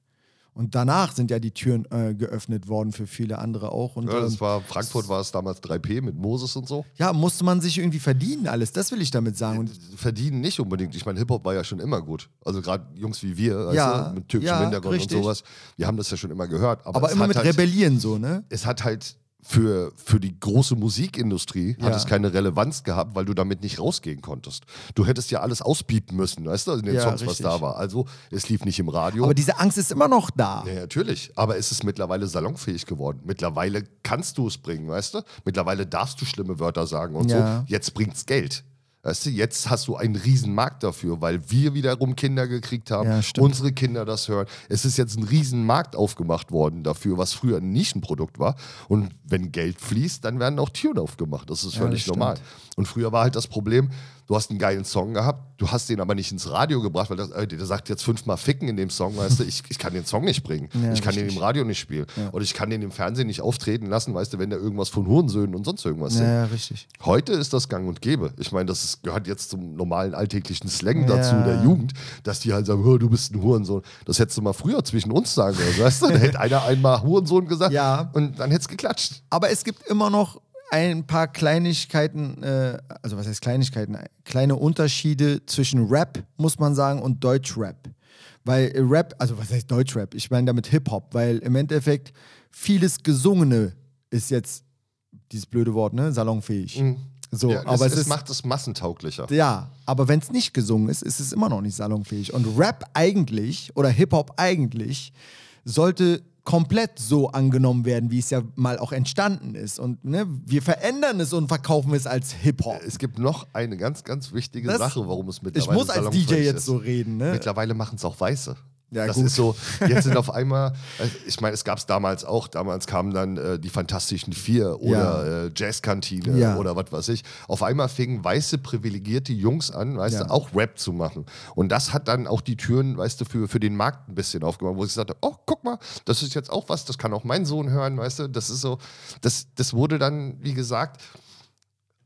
Und danach sind ja die Türen äh, geöffnet worden für viele andere auch. Und ja, ähm, das war, Frankfurt war es damals 3P mit Moses und so. ja, musste man sich irgendwie verdienen, alles. Das will ich damit sagen. Und Verdienen nicht unbedingt. Ich meine, Hip-Hop war ja schon immer gut. Also gerade Jungs wie wir, Ja, du, mit türkischem ja, Hintergrund richtig. und sowas, wir haben das ja schon immer gehört. Aber, aber immer mit halt, Rebellieren so, ne? Es hat halt für, für die große Musikindustrie hat Ja. es keine Relevanz gehabt, weil du damit nicht rausgehen konntest. Du hättest ja alles ausbieten müssen, weißt du, in den Ja, Songs, was richtig. da war. Also, es lief nicht im Radio. Aber diese Angst ist immer noch da. Ja, natürlich. Aber es ist mittlerweile salonfähig geworden. Mittlerweile kannst du es bringen, weißt du? Mittlerweile darfst du schlimme Wörter sagen und Ja. so. Jetzt bringt's Geld. Weißt du, jetzt hast du einen riesen Markt dafür, weil wir wiederum Kinder gekriegt haben, Ja, unsere Kinder das hören. Es ist jetzt ein riesen Markt aufgemacht worden dafür, was früher ein Nischenprodukt war. Und wenn Geld fließt, dann werden auch Türen aufgemacht. Das ist Ja, völlig das normal. stimmt. Und früher war halt das Problem, du hast einen geilen Song gehabt, du hast den aber nicht ins Radio gebracht, weil das, äh, der sagt jetzt fünfmal Ficken in dem Song, weißt du, ich, ich kann den Song nicht bringen. Ja, ich kann den richtig. im Radio nicht spielen. Oder ich kann den im Fernsehen nicht auftreten lassen, weißt du, wenn der irgendwas von Hurensöhnen und sonst irgendwas singt. Ja, richtig. Heute ist das gang und gäbe. Ich meine, das ist, gehört jetzt zum normalen alltäglichen Slang Ja. dazu, der Jugend, dass die halt sagen, "Hör, du bist ein Hurensohn. Das hättest du mal früher zwischen uns sagen können, weißt du? Da hätte einer einmal Hurensohn gesagt Ja. und dann hätte es geklatscht. Aber es gibt immer noch ein paar Kleinigkeiten, äh, also was heißt Kleinigkeiten? Kleine Unterschiede zwischen Rap, muss man sagen, und Deutschrap. Weil Rap, also was heißt Deutschrap? Ich meine damit Hip-Hop, weil im Endeffekt vieles Gesungene ist jetzt dieses blöde Wort, ne? Salonfähig. So, Ja, aber es, es, es macht es massentauglicher. ja, aber wenn es nicht gesungen ist, ist es immer noch nicht salonfähig. Und Rap eigentlich oder Hip-Hop eigentlich sollte komplett so angenommen werden, wie es ja mal auch entstanden ist. Und ne, wir verändern es und verkaufen es als Hip-Hop. Es gibt noch eine ganz, ganz wichtige Das- Sache, warum es Ich mittlerweile muss als DJ jetzt ist. so reden, ne? Mittlerweile machen es auch Weiße. Ja, das gut. ist so, jetzt sind auf einmal, äh, ich meine, es gab es damals auch, damals kamen dann äh, die Fantastischen Vier oder äh, Jazzkantine Ja. oder was weiß ich. Auf einmal fingen weiße, privilegierte Jungs an, weißt Ja. du, auch Rap zu machen. Und das hat dann auch die Türen, weißt du, für, für den Markt ein bisschen aufgemacht, wo ich gesagt habe, oh, guck mal, das ist jetzt auch was, das kann auch mein Sohn hören, weißt du, das ist so, das, das wurde dann, wie gesagt,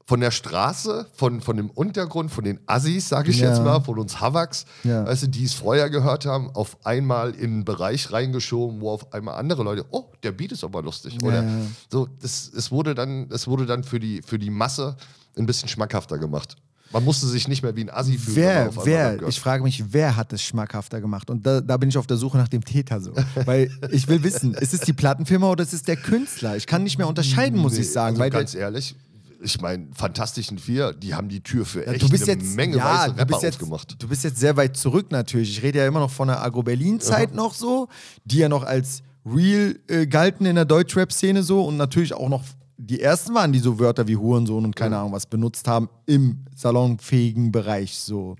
von der Straße, von, von dem Untergrund, von den Assis, sage ich Ja. jetzt mal, von uns Havaks, Ja. weißt du, die es vorher gehört haben, auf einmal in einen Bereich reingeschoben, wo auf einmal andere Leute, oh, der Beat ist aber lustig. Oder Ja. so, das, es wurde dann, es wurde dann für die, für die Masse ein bisschen schmackhafter gemacht. Man musste sich nicht mehr wie ein Assi fühlen. Wer, wer, ich frage mich, wer hat es schmackhafter gemacht? Und da, da bin ich auf der Suche nach dem Täter so. Weil ich will wissen, ist es die Plattenfirma oder ist es der Künstler? Ich kann nicht mehr unterscheiden, muss ich sagen. Also ganz ehrlich, ich meine, Fantastischen Vier, die haben die Tür für Ja, echt du bist eine jetzt, Menge ja, weiße du Rapper bist jetzt, aufgemacht. Du bist jetzt sehr weit zurück natürlich. Ich rede ja immer noch von der Agro-Berlin-Zeit noch so, die ja noch als real äh, galten in der Deutschrap-Szene so und natürlich auch noch die ersten waren, die so Wörter wie Hurensohn und keine Ahnung was benutzt haben im salonfähigen Bereich so.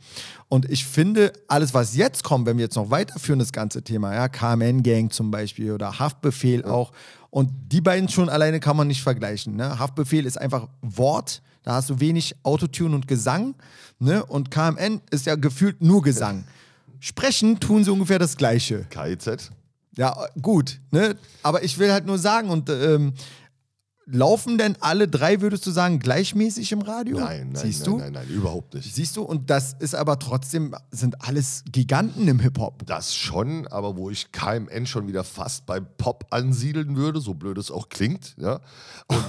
Und ich finde, alles, was jetzt kommt, wenn wir jetzt noch weiterführen, das ganze Thema, ja, KMN-Gang zum Beispiel oder Haftbefehl auch, und die beiden schon alleine kann man nicht vergleichen. Ne? Haftbefehl ist einfach Wort, da hast du wenig Autotune und Gesang. Ne? Und KMN ist ja gefühlt nur Gesang. Sprechen tun sie ungefähr das Gleiche. KIZ? Ja, gut. Ne? Aber ich will halt nur sagen, und ähm, laufen denn alle drei, würdest du sagen, gleichmäßig im Radio? Nein, nein, Siehst nein, du? nein, nein, überhaupt nicht. Siehst du? Und das ist aber trotzdem, sind alles Giganten im Hip-Hop. Das schon, aber wo ich KMN schon wieder fast bei Pop ansiedeln würde, so blöd es auch klingt. Ja.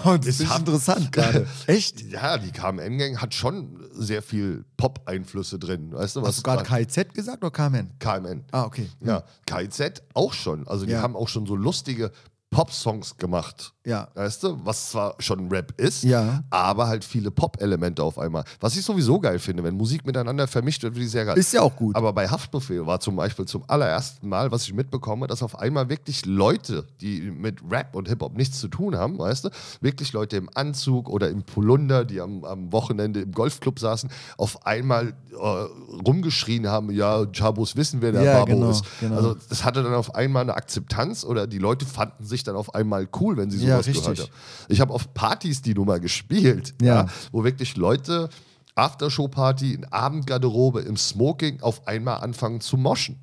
Und es das ist hat- interessant gerade. Echt? Ja, die KMN-Gang hat schon sehr viel Pop-Einflüsse drin. Weißt du, was Hast du gerade KIZ gesagt oder KMN? KMN. Ah, okay. Ja, KIZ auch schon. Also die Ja. haben auch schon so lustige Pop-Songs gemacht. Ja. Weißt du, was zwar schon Rap ist, Ja. aber halt viele Pop-Elemente auf einmal. Was ich sowieso geil finde, wenn Musik miteinander vermischt wird, finde ich sehr geil. Ist ja auch gut. Aber bei Haftbefehl war zum Beispiel zum allerersten Mal, was ich mitbekomme, dass auf einmal wirklich Leute, die mit Rap und Hip-Hop nichts zu tun haben, weißt du, wirklich Leute im Anzug oder im Polunder, die am, am Wochenende im Golfclub saßen, auf einmal äh, rumgeschrien haben, ja, Chabos wissen, wer der Ja, Babo genau, ist. genau. Also das hatte dann auf einmal eine Akzeptanz oder die Leute fanden sich dann auf einmal cool, wenn sie Ja, sowas gehört richtig. haben. Ich habe auf Partys die Nummer gespielt, Ja. ja, wo wirklich Leute Aftershow-Party in Abendgarderobe im Smoking auf einmal anfangen zu moschen.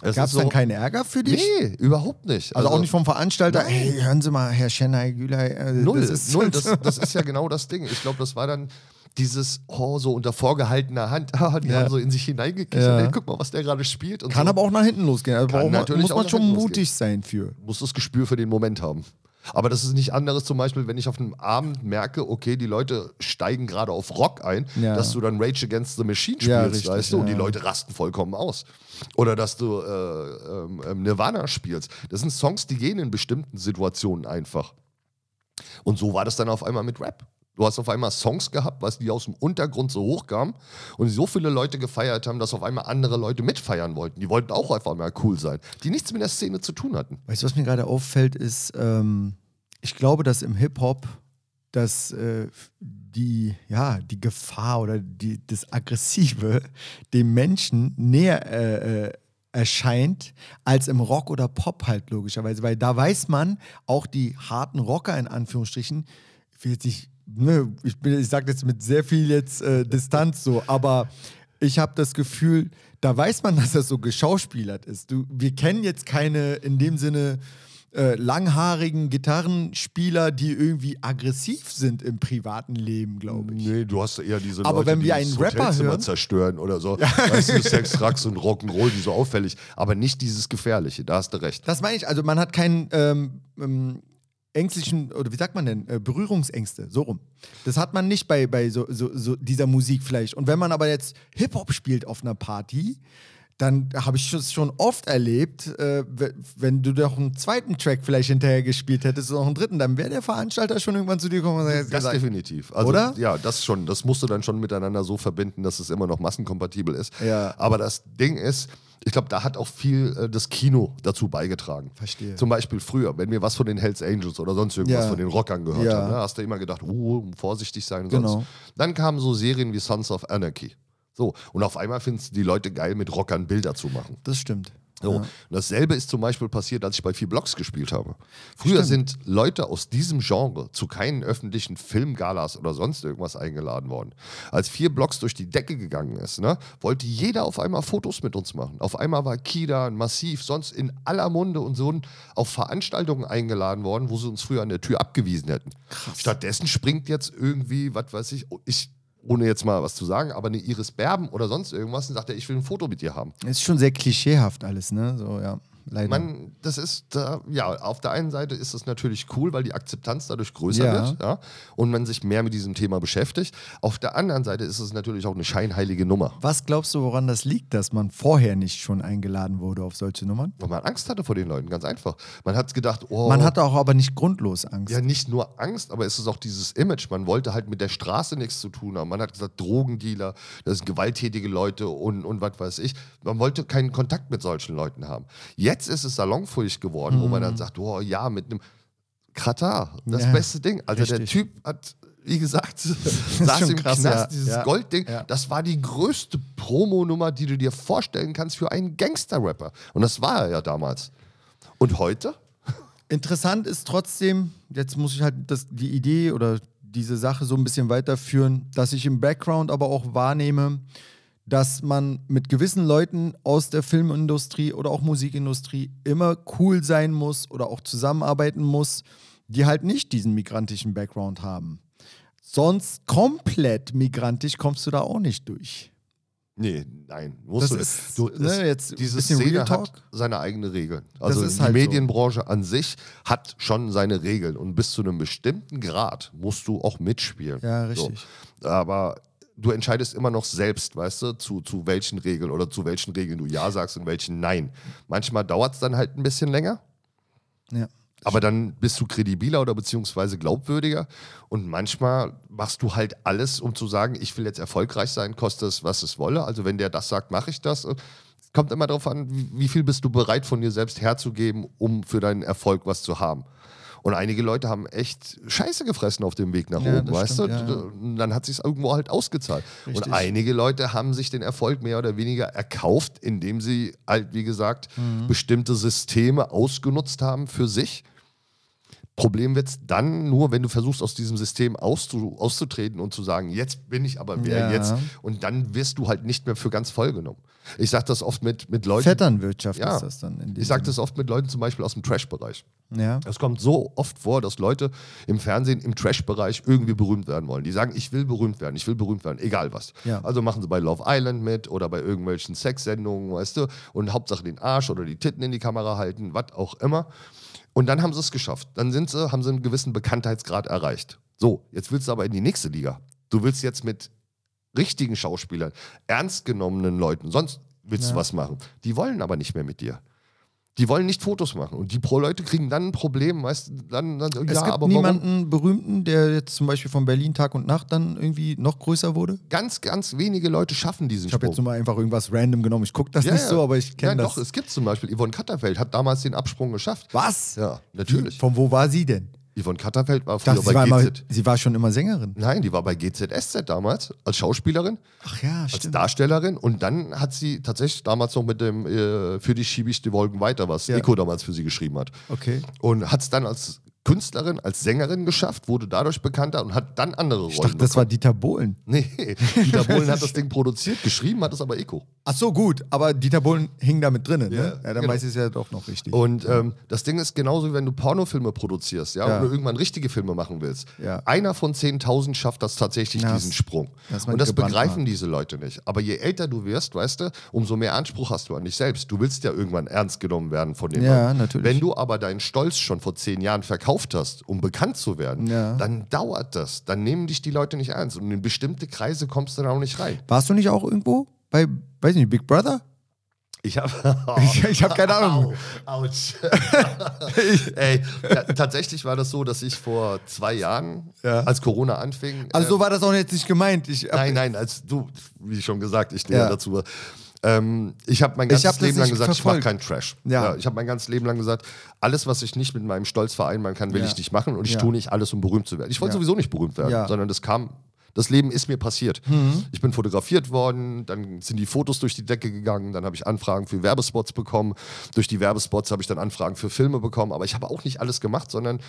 Es Gab es ist dann keinen Ärger für dich? Nee, überhaupt nicht. Also, auch nicht vom Veranstalter, Nein. hey, hören Sie mal, Herr Schenay, Gülay. Äh, Null, das ist, null. Das, das ist ja genau das Ding. Ich glaube, das war dann dieses, oh, so unter vorgehaltener Hand, ah, die Ja. haben so in sich hineingekichert, Ja. hey, guck mal, was der gerade spielt. Kann so. aber auch nach hinten losgehen. Also Kann natürlich muss man schon mutig sein für. muss das Gespür für den Moment haben. Aber das ist nicht anderes, zum Beispiel, wenn ich auf einem Abend merke, okay, die Leute steigen gerade auf Rock ein, Ja. dass du dann Rage Against the Machine spielst, Ja, richtig, weißt du, und die ja. Leute rasten vollkommen aus. Oder dass du äh, ähm, ähm, Nirvana spielst. Das sind Songs, die gehen in bestimmten Situationen einfach. Und so war das dann auf einmal mit Rap. Du hast auf einmal Songs gehabt, was die aus dem Untergrund so hochkamen und so viele Leute gefeiert haben, dass auf einmal andere Leute mitfeiern wollten. Die wollten auch auf einmal cool sein, die nichts mit der Szene zu tun hatten. Weißt du, was mir gerade auffällt, ist, ähm, ich glaube, dass im Hip-Hop dass äh, die, ja, die Gefahr oder die, das Aggressive dem Menschen näher äh, äh, erscheint als im Rock oder Pop halt logischerweise, weil da weiß man, auch die harten Rocker in Anführungsstrichen, ich will jetzt nicht, ne, ich, ich sage jetzt mit sehr viel jetzt äh, Distanz so, aber ich habe das Gefühl, da weiß man, dass das so geschauspielert ist. Du, wir kennen jetzt keine in dem Sinne äh, langhaarigen Gitarrenspieler, die irgendwie aggressiv sind im privaten Leben, glaube ich. Nee, du hast eher diese Aber Leute, wenn wir die einen das Rapper hören- zerstören oder so. Weißt du, Sex, Rax und Rock'n'Roll, die so auffällig. Aber nicht dieses Gefährliche, da hast du recht. Das meine ich, also man hat keinen ähm, ähm, ängstlichen, oder wie sagt man denn, äh, Berührungsängste, so rum. Das hat man nicht bei, bei so, so, so dieser Musik vielleicht. Und wenn man aber jetzt Hip-Hop spielt auf einer Party, dann habe ich das schon oft erlebt, äh, wenn du doch einen zweiten Track vielleicht hinterher gespielt hättest oder noch einen dritten, dann wäre der Veranstalter schon irgendwann zu dir gekommen und hätte Das gesagt, definitiv. Also, Oder? Ja, das schon. Das musst du dann schon miteinander so verbinden, dass es immer noch massenkompatibel ist. Ja. Aber das Ding ist, ich glaube, da hat auch viel äh, das Kino dazu beigetragen. Verstehe. Zum Beispiel früher, wenn wir was von den Hells Angels oder sonst irgendwas Ja. von den Rockern gehört Ja. haben, ne, hast du immer gedacht, uh, vorsichtig sein und Genau. sonst. Dann kamen so Serien wie Sons of Anarchy. So, und auf einmal findest du die Leute geil, mit Rockern Bilder zu machen. das stimmt. So. Und dasselbe ist zum Beispiel passiert, als ich bei vier Blocks gespielt habe. Früher sind Leute aus diesem Genre zu keinen öffentlichen Filmgalas oder sonst irgendwas eingeladen worden. Als vier Blocks durch die Decke gegangen ist, ne, wollte jeder auf einmal Fotos mit uns machen. Auf einmal war Kida, Massiv, sonst in aller Munde und so auf Veranstaltungen eingeladen worden, wo sie uns früher an der Tür abgewiesen hätten. Stattdessen springt jetzt irgendwie, was weiß ich, ich ohne jetzt mal was zu sagen, aber eine Iris Berben oder sonst irgendwas und sagt er, ich will ein Foto mit dir haben. Ist schon sehr klischeehaft alles, ne? So, ja. Leider. Man, das ist, äh, ja, auf der einen Seite ist es natürlich cool, weil die Akzeptanz dadurch größer Ja. wird ja, und man sich mehr mit diesem Thema beschäftigt. Auf der anderen Seite ist es natürlich auch eine scheinheilige Nummer, Was glaubst du, woran das liegt, dass man vorher nicht schon eingeladen wurde auf solche Nummern? weil man Angst hatte vor den Leuten, ganz einfach. Man hat gedacht, oh, Man hatte auch aber nicht grundlos Angst. ja nicht nur Angst, aber es ist auch dieses Image. Man wollte halt mit der Straße nichts zu tun haben. Man hat gesagt, Drogendealer, das sind gewalttätige Leute und, und was weiß ich. Man wollte keinen Kontakt mit solchen Leuten haben. Jetzt ist es salonfähig geworden, wo man dann sagt, oh ja, mit einem Kratar, das Ja, beste Ding. Also der richtig. Typ hat, wie gesagt, saß im krass, Knast, ja. dieses Ja. Goldding. Ja. Das war die größte Promonummer, die du dir vorstellen kannst für einen Gangster-Rapper. Und das war er ja damals. Und heute? Interessant ist trotzdem, jetzt muss ich halt das, die Idee oder diese Sache so ein bisschen weiterführen, dass ich im Background aber auch wahrnehme, dass man mit gewissen Leuten aus der Filmindustrie oder auch Musikindustrie immer cool sein muss oder auch zusammenarbeiten muss, die halt nicht diesen migrantischen Background haben. Sonst komplett migrantisch kommst du da auch nicht durch. Nee, nein. Musst Das du, ist, du, ne, es- jetzt diese Szene Real Talk. hat seine eigenen Regeln. Also die halt so. Medienbranche an sich hat schon seine Regeln und bis zu einem bestimmten Grad musst du auch mitspielen. Ja, richtig. So. Aber du entscheidest immer noch selbst, weißt du, zu, zu welchen Regeln oder zu welchen Regeln du Ja sagst und welchen Nein. Manchmal dauert es dann halt ein bisschen länger. Ja. Aber dann bist du kredibiler oder beziehungsweise glaubwürdiger. Und manchmal machst du halt alles, um zu sagen, ich will jetzt erfolgreich sein, koste es, was es wolle. Also wenn der das sagt, mache ich das. Es kommt immer darauf an, wie viel bist du bereit von dir selbst herzugeben, um für deinen Erfolg was zu haben. Und einige Leute haben echt Scheiße gefressen auf dem Weg nach Ja, oben, weißt stimmt, du? ja, dann hat sich irgendwo halt ausgezahlt. Richtig. Und einige Leute haben sich den Erfolg mehr oder weniger erkauft, indem sie halt, wie gesagt, Mhm. bestimmte Systeme ausgenutzt haben für sich. Problem wird es dann nur, wenn du versuchst, aus diesem System auszu auszutreten und zu sagen, jetzt bin ich aber wer Ja. jetzt. Und dann wirst du halt nicht mehr für ganz voll genommen. Ich sage das oft mit, mit Leuten. Vetternwirtschaft Ja. ist das dann. In Ich sage das oft mit Leuten zum Beispiel aus dem Trash-Bereich. Ja. Es kommt so oft vor, dass Leute im Fernsehen, im Trash-Bereich irgendwie berühmt werden wollen. Die sagen, ich will berühmt werden, ich will berühmt werden, egal was. Ja. Also machen sie bei Love Island mit oder bei irgendwelchen Sexsendungen, weißt du, und Hauptsache den Arsch oder die Titten in die Kamera halten, was auch immer. Und dann haben sie es geschafft. Dann sind sie, haben sie einen gewissen Bekanntheitsgrad erreicht. So, jetzt willst du aber in die nächste Liga. Du willst jetzt mit richtigen Schauspielern, ernst genommenen Leuten, sonst willst du was machen. Die wollen aber nicht mehr mit dir. Die wollen nicht Fotos machen. Und die Pro Leute kriegen dann ein Problem, weißt du, dann, dann Es ja, gibt aber warum? niemanden berühmten, der jetzt zum Beispiel von Berlin Tag und Nacht dann irgendwie noch größer wurde. Ganz, ganz wenige Leute schaffen diesen Ich habe jetzt nur mal einfach irgendwas random genommen. Ich gucke das Ja, nicht ja. so, aber ich kenne ja, das. Doch, es gibt zum Beispiel Yvonne Katterfeld, hat damals den Absprung geschafft. Was? Ja, natürlich. Von wo war sie denn? Yvonne Katterfeld war früher dachte, sie bei war, immer, GZ. sie war schon immer Sängerin. Nein, die war bei GZSZ damals als Schauspielerin, Ach ja, als stimmt. Darstellerin und dann hat sie tatsächlich damals noch mit dem äh, Für dich schiebe ich die Wolken weiter, was Ja. Eko damals für sie geschrieben hat. Okay. Und hat es dann als Künstlerin, als Sängerin geschafft, wurde dadurch bekannter und hat dann andere Rollen Ich dachte, das war bekommen. Dieter Bohlen. Nee, Dieter Bohlen hat das Ding produziert, geschrieben hat es aber Eko. Ach so, gut. Aber Dieter Bohlen hing da mit drinnen. Ja, ne? ja dann genau. weiß ich es ja doch noch richtig. Und ähm, das Ding ist genauso, wenn du Pornofilme produzierst, ja, Ja. und du irgendwann richtige Filme machen willst. Ja. Einer von 10.000 schafft das tatsächlich, Ja, diesen das- Sprung. das und das begreifen Markt. diese Leute nicht. Aber je älter du wirst, weißt du, umso mehr Anspruch hast du an dich selbst. Du willst ja irgendwann ernst genommen werden von den Ja, Leuten. natürlich. Wenn du aber deinen Stolz schon vor zehn Jahren verkauft hast, um bekannt zu werden, Ja. dann dauert das. Dann nehmen dich die Leute nicht ernst. Und in bestimmte Kreise kommst du dann auch nicht rein. Warst du nicht auch irgendwo bei, weiß nicht, Big Brother? Ich habe Ich, ich habe keine Ahnung. Au, Autsch. Ey, ja, tatsächlich war das so, dass ich vor zwei Jahren, Ja. als Corona anfing. Also äh, so war das auch jetzt nicht gemeint. Ich, nein, nein, als du, wie schon gesagt, ich stehe Ja. dazu. Ähm, ich habe mein ganzes hab Leben lang gesagt, ich mache verfolgt. keinen Trash. Ja. ich habe mein ganzes Leben lang gesagt, alles, was ich nicht mit meinem Stolz vereinbaren kann, will Ja. ich nicht machen und ich Ja. tue nicht alles, um berühmt zu werden. Ich wollte Ja. sowieso nicht berühmt werden, Ja. sondern das kam. Das Leben ist mir passiert. Mhm. Ich bin fotografiert worden, dann sind die Fotos durch die Decke gegangen, dann habe ich Anfragen für Werbespots bekommen. Durch die Werbespots habe ich dann Anfragen für Filme bekommen, aber ich habe auch nicht alles gemacht, sondern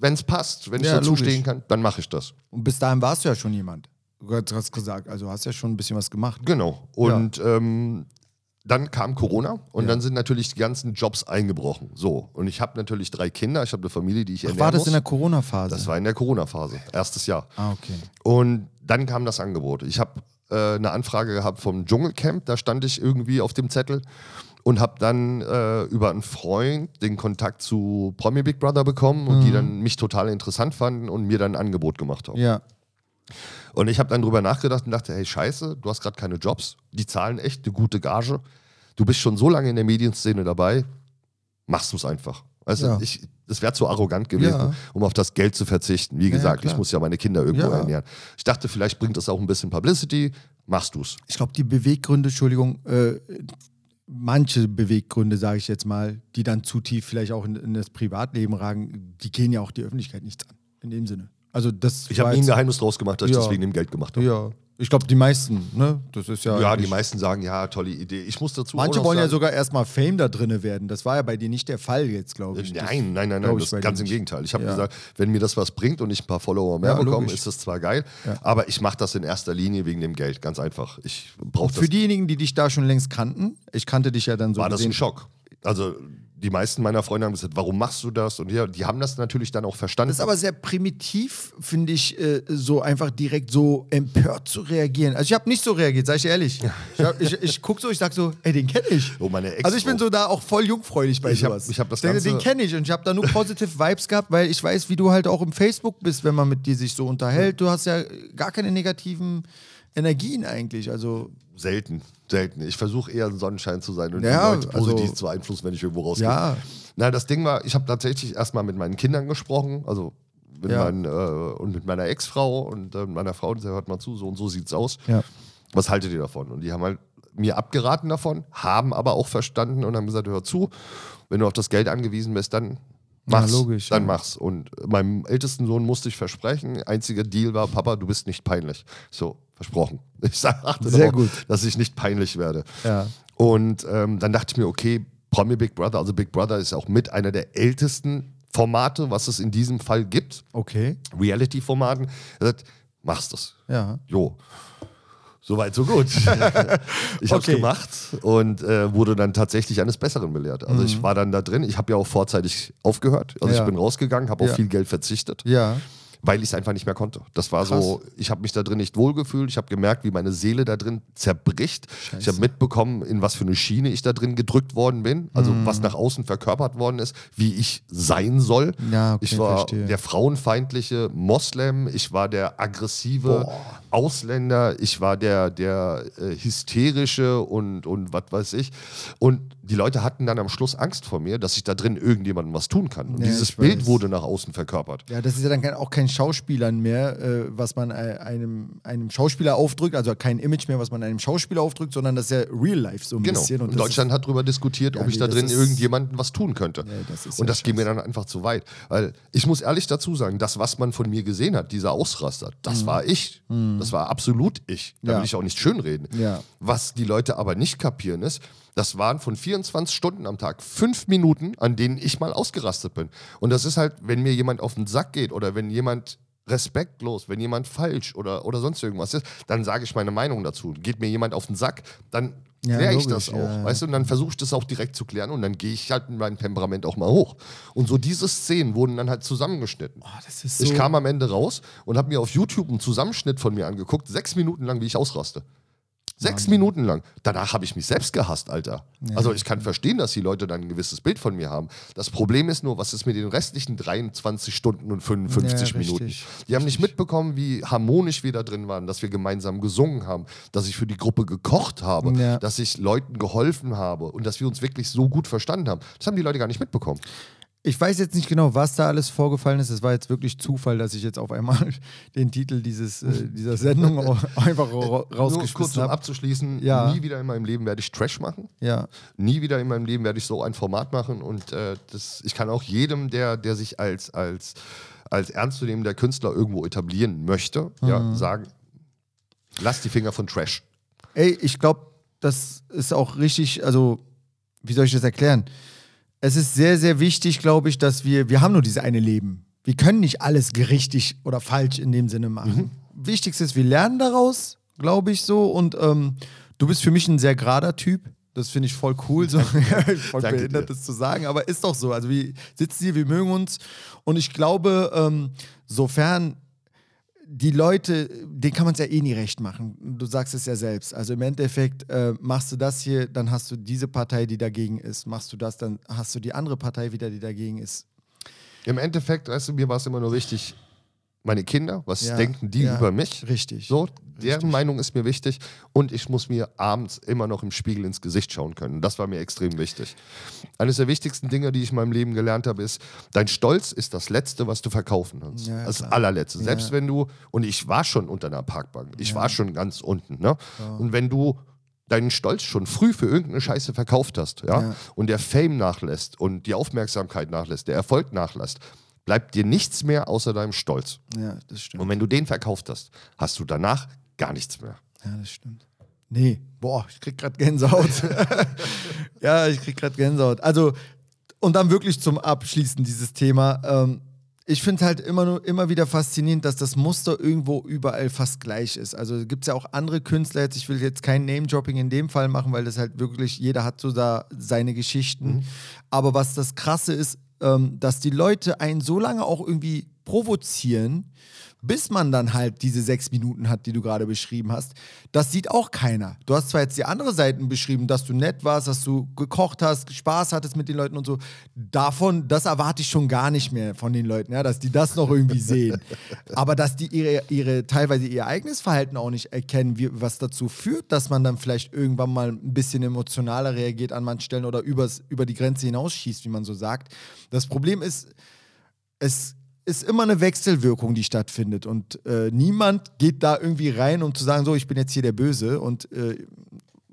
wenn es passt, wenn ich Ja, dazu logisch. stehen kann, dann mache ich das. Und bis dahin warst du ja schon jemand. Du hast gesagt, also hast ja schon ein bisschen was gemacht. Genau. Und ähm, dann kam Corona und Ja. dann sind natürlich die ganzen Jobs eingebrochen. So. Und ich habe natürlich drei Kinder, ich habe eine Familie, die ich Ach, ernähren war das muss. in der Corona-Phase? das war in der Corona-Phase, erstes Jahr. ah, okay. Und dann kam das Angebot. Ich habe äh, eine Anfrage gehabt vom Dschungelcamp, da stand ich irgendwie auf dem Zettel und habe dann äh, über einen Freund den Kontakt zu Promi Big Brother bekommen und die dann mich total interessant fanden und mir dann ein Angebot gemacht haben. Ja. Und ich habe dann drüber nachgedacht und dachte, hey, scheiße, du hast gerade keine Jobs, die zahlen echt eine gute Gage. Du bist schon so lange in der Medienszene dabei, machst du es einfach. Also Ja. ich, es wäre zu arrogant gewesen, Ja. um auf das Geld zu verzichten. Wie gesagt, ich klar. muss ja meine Kinder irgendwo Ja. ernähren. Ich dachte, vielleicht bringt das auch ein bisschen Publicity, machst du's. Ich glaube, die Beweggründe, Entschuldigung, äh, manche Beweggründe, sage ich jetzt mal, die dann zu tief vielleicht auch in, in das Privatleben ragen, die gehen ja auch die Öffentlichkeit nichts an. In dem Sinne. Also das Ich habe nie ein Geheimnis draus gemacht, dass ich Ja. das wegen dem Geld gemacht habe. Ja. Ich glaube, die meisten, ne? Das ist ja. Ja, die meisten sagen, ja, tolle Idee. Ich muss dazu Manche wollen ja sagen, sogar erstmal Fame da drinne werden. Das war ja bei dir nicht der Fall jetzt, glaube ich. Das Nein, nein, nein, nein, ich das ganz im nicht. Gegenteil. Ich habe Ja. gesagt, wenn mir das was bringt und ich ein paar Follower mehr Ja, bekomme, logisch. ist das zwar geil, Ja. aber ich mache das in erster Linie wegen dem Geld, ganz einfach. Ich brauche das. Für diejenigen, die dich da schon längst kannten, ich kannte dich ja dann so war das gesehen. ein Schock. Also die meisten meiner Freunde haben gesagt, warum machst du das? Und ja, die haben das natürlich dann auch verstanden. Das ist aber sehr primitiv, finde ich, äh, so einfach direkt so empört zu reagieren. Also ich habe nicht so reagiert, sag ich ehrlich. Ich, hab- ich, ich gucke so, ich sag so, ey, den kenne ich. Oh, meine Ex- also ich bin so da auch voll jungfräulich bei Ich hab- sowas. ich hab das Ganze- den kenne ich und ich habe da nur positive Vibes gehabt, weil ich weiß, wie du halt auch im Facebook bist, wenn man mit dir sich so unterhält. Du hast ja gar keine negativen Energien eigentlich. Also selten, selten. Ich versuche eher ein Sonnenschein zu sein und Ja, die Leute positiv also- zu beeinflussen, wenn ich irgendwo rausgehe. Ja. Na, das Ding war, ich habe tatsächlich erstmal mit meinen Kindern gesprochen, also mit Ja. meinen, äh, und mit meiner Ex-Frau und äh, meiner Frau, die sagt, hört mal zu, so und so sieht's aus. Ja. Was haltet ihr davon? Und die haben halt mir abgeraten davon, haben aber auch verstanden und haben gesagt, hör zu, wenn du auf das Geld angewiesen bist, dann mach's. logisch, dann ja. mach's. Und meinem ältesten Sohn musste ich versprechen, einziger Deal war, Papa, du bist nicht peinlich. So, versprochen. Ich sag, achte Sehr darauf, gut. dass ich nicht peinlich werde. Ja. Und ähm, dann dachte ich mir, okay, Promi Big Brother, also Big Brother ist auch mit einer der ältesten Formate, was es in diesem Fall gibt, Okay. Reality-Formaten. Er sagt, machst das. Ja. Jo. Soweit, so gut. ich habe es Okay. gemacht und äh, wurde dann tatsächlich eines Besseren belehrt. Also ich war dann da drin. Ich habe ja auch vorzeitig aufgehört. Also Mhm. Ja. ich bin rausgegangen, habe auf Ja. viel Geld verzichtet. Ja. Weil ich es einfach nicht mehr konnte. Das war so, ich habe mich da drin nicht wohlgefühlt, ich habe gemerkt, wie meine Seele da drin zerbricht. Ich habe mitbekommen, in was für eine Schiene ich da drin gedrückt worden bin, also Mhm. was nach außen verkörpert worden ist, wie ich sein soll. Ja, okay, ich war verstehe. der frauenfeindliche Moslem, ich war der aggressive Ausländer, ich war der, der äh, hysterische und, und was weiß ich. Und die Leute hatten dann am Schluss Angst vor mir, dass ich da drin irgendjemandem was tun kann. Und Ja, dieses Bild wurde nach außen verkörpert. Ja, das ist ja dann auch kein Schauspielern mehr, äh, was man äh, einem, einem Schauspieler aufdrückt, also kein Image mehr, was man einem Schauspieler aufdrückt, sondern das ist ja Real Life so ein Genau. bisschen. Und Deutschland hat darüber diskutiert, Ja, ob ich nee, da das drin ist- irgendjemandem was tun könnte. Nee, das ist und ja das ging mir dann einfach zu weit. Weil ich muss ehrlich dazu sagen, das, was man von mir gesehen hat, dieser Ausraster, das war ich. Das war absolut ich. Da Mhm. Ja. will ich auch nicht schönreden. Ja. Was die Leute aber nicht kapieren ist, das waren von 24 Stunden am Tag fünf Minuten, an denen ich mal ausgerastet bin. Und das ist halt, wenn mir jemand auf den Sack geht oder wenn jemand respektlos, wenn jemand falsch oder, oder sonst irgendwas ist, dann sage ich meine Meinung dazu. Geht mir jemand auf den Sack, dann Ja, kläre ich logisch, das auch. ja. Weißt du, und dann versuche ich das auch direkt zu klären und dann gehe ich halt mit meinem Temperament auch mal hoch. Und so diese Szenen wurden dann halt zusammengeschnitten. Oh, ist Ich so- kam am Ende raus und habe mir auf YouTube einen Zusammenschnitt von mir angeguckt, sechs Minuten lang, wie ich ausraste. Sechs Minuten lang. Danach habe ich mich selbst gehasst, Alter. Also ich kann verstehen, dass die Leute dann ein gewisses Bild von mir haben. Das Problem ist nur, was ist mit den restlichen 23 Stunden und 55 Ja, Minuten? richtig, Die haben nicht mitbekommen, wie harmonisch wir da drin waren, dass wir gemeinsam gesungen haben, dass ich für die Gruppe gekocht habe, Ja. dass ich Leuten geholfen habe und dass wir uns wirklich so gut verstanden haben. Das haben die Leute gar nicht mitbekommen. Ich weiß jetzt nicht genau, was da alles vorgefallen ist. Es war jetzt wirklich Zufall, dass ich jetzt auf einmal den Titel dieses, äh, dieser Sendung einfach ra- Nur kurz, rausgeschmissen um habe. abzuschließen, Ja. nie wieder in meinem Leben werde ich Trash machen. Ja, Nie wieder in meinem Leben werde ich so ein Format machen und äh, das, ich kann auch jedem, der, der sich als, als, als ernstzunehmender Künstler irgendwo etablieren möchte, ja, sagen, lass die Finger von Trash. Ey, ich glaube, das ist auch richtig, also, wie soll ich das erklären? Es ist sehr, sehr wichtig, glaube ich, dass wir, wir haben nur dieses eine Leben. Wir können nicht alles richtig oder falsch in dem Sinne machen. Wichtigste ist, wir lernen daraus, glaube ich so. Und ähm, du bist für mich ein sehr gerader Typ. Das finde ich voll cool, so voll Danke behindert, dir. das zu sagen, aber ist doch so. Also wir sitzen hier, wir mögen uns. Und ich glaube, ähm, sofern die Leute, denen kann man es ja eh nie recht machen. Du sagst es ja selbst. Also im Endeffekt äh, machst du das hier, dann hast du diese Partei, die dagegen ist. Machst du das, dann hast du die andere Partei wieder, die dagegen ist. Im Endeffekt, weißt du, mir war es immer nur wichtig, meine Kinder, was Ja, denken die ja, über mich? richtig, So, deren Meinung ist mir wichtig und ich muss mir abends immer noch im Spiegel ins Gesicht schauen können. Das war mir extrem wichtig. Eines der wichtigsten Dinge, die ich in meinem Leben gelernt habe, ist, dein Stolz ist das Letzte, was du verkaufen kannst. Ja, das klar. allerletzte. Selbst wenn du, und ich war schon unter einer Parkbank, ich war schon ganz unten, ne? Und wenn du deinen Stolz schon früh für irgendeine Scheiße verkauft hast, ja, Ja. und der Fame nachlässt und die Aufmerksamkeit nachlässt, der Erfolg nachlässt, bleibt dir nichts mehr außer deinem Stolz. Ja, das stimmt. Und wenn du den verkauft hast, hast du danach gar nichts mehr. Ja, das stimmt. Nee, boah, ich krieg grad Gänsehaut. ja, ich krieg grad Gänsehaut. Also, und dann wirklich zum Abschließen dieses Thema. Ähm, ich finde halt immer, nur, immer wieder faszinierend, dass das Muster irgendwo überall fast gleich ist. Also gibt es ja auch andere Künstler, jetzt, ich will jetzt kein Name-Dropping in dem Fall machen, weil das halt wirklich, jeder hat so da seine Geschichten. Aber was das Krasse ist, ähm, dass die Leute einen so lange auch irgendwie provozieren, bis man dann halt diese sechs Minuten hat, die du gerade beschrieben hast. Das sieht auch keiner. Du hast zwar jetzt die andere Seiten beschrieben, dass du nett warst, dass du gekocht hast, Spaß hattest mit den Leuten und so. Davon, das erwarte ich schon gar nicht mehr von den Leuten, ja, dass die das noch irgendwie sehen. Aber dass die ihre, ihre teilweise ihr eigenes Verhalten auch nicht erkennen, wie, was dazu führt, dass man dann vielleicht irgendwann mal ein bisschen emotionaler reagiert an manchen Stellen oder übers, über die Grenze hinausschießt, wie man so sagt. Das Problem ist, es ist immer eine Wechselwirkung, die stattfindet. Und äh, niemand geht da irgendwie rein, um zu sagen, so, ich bin jetzt hier der Böse und, äh,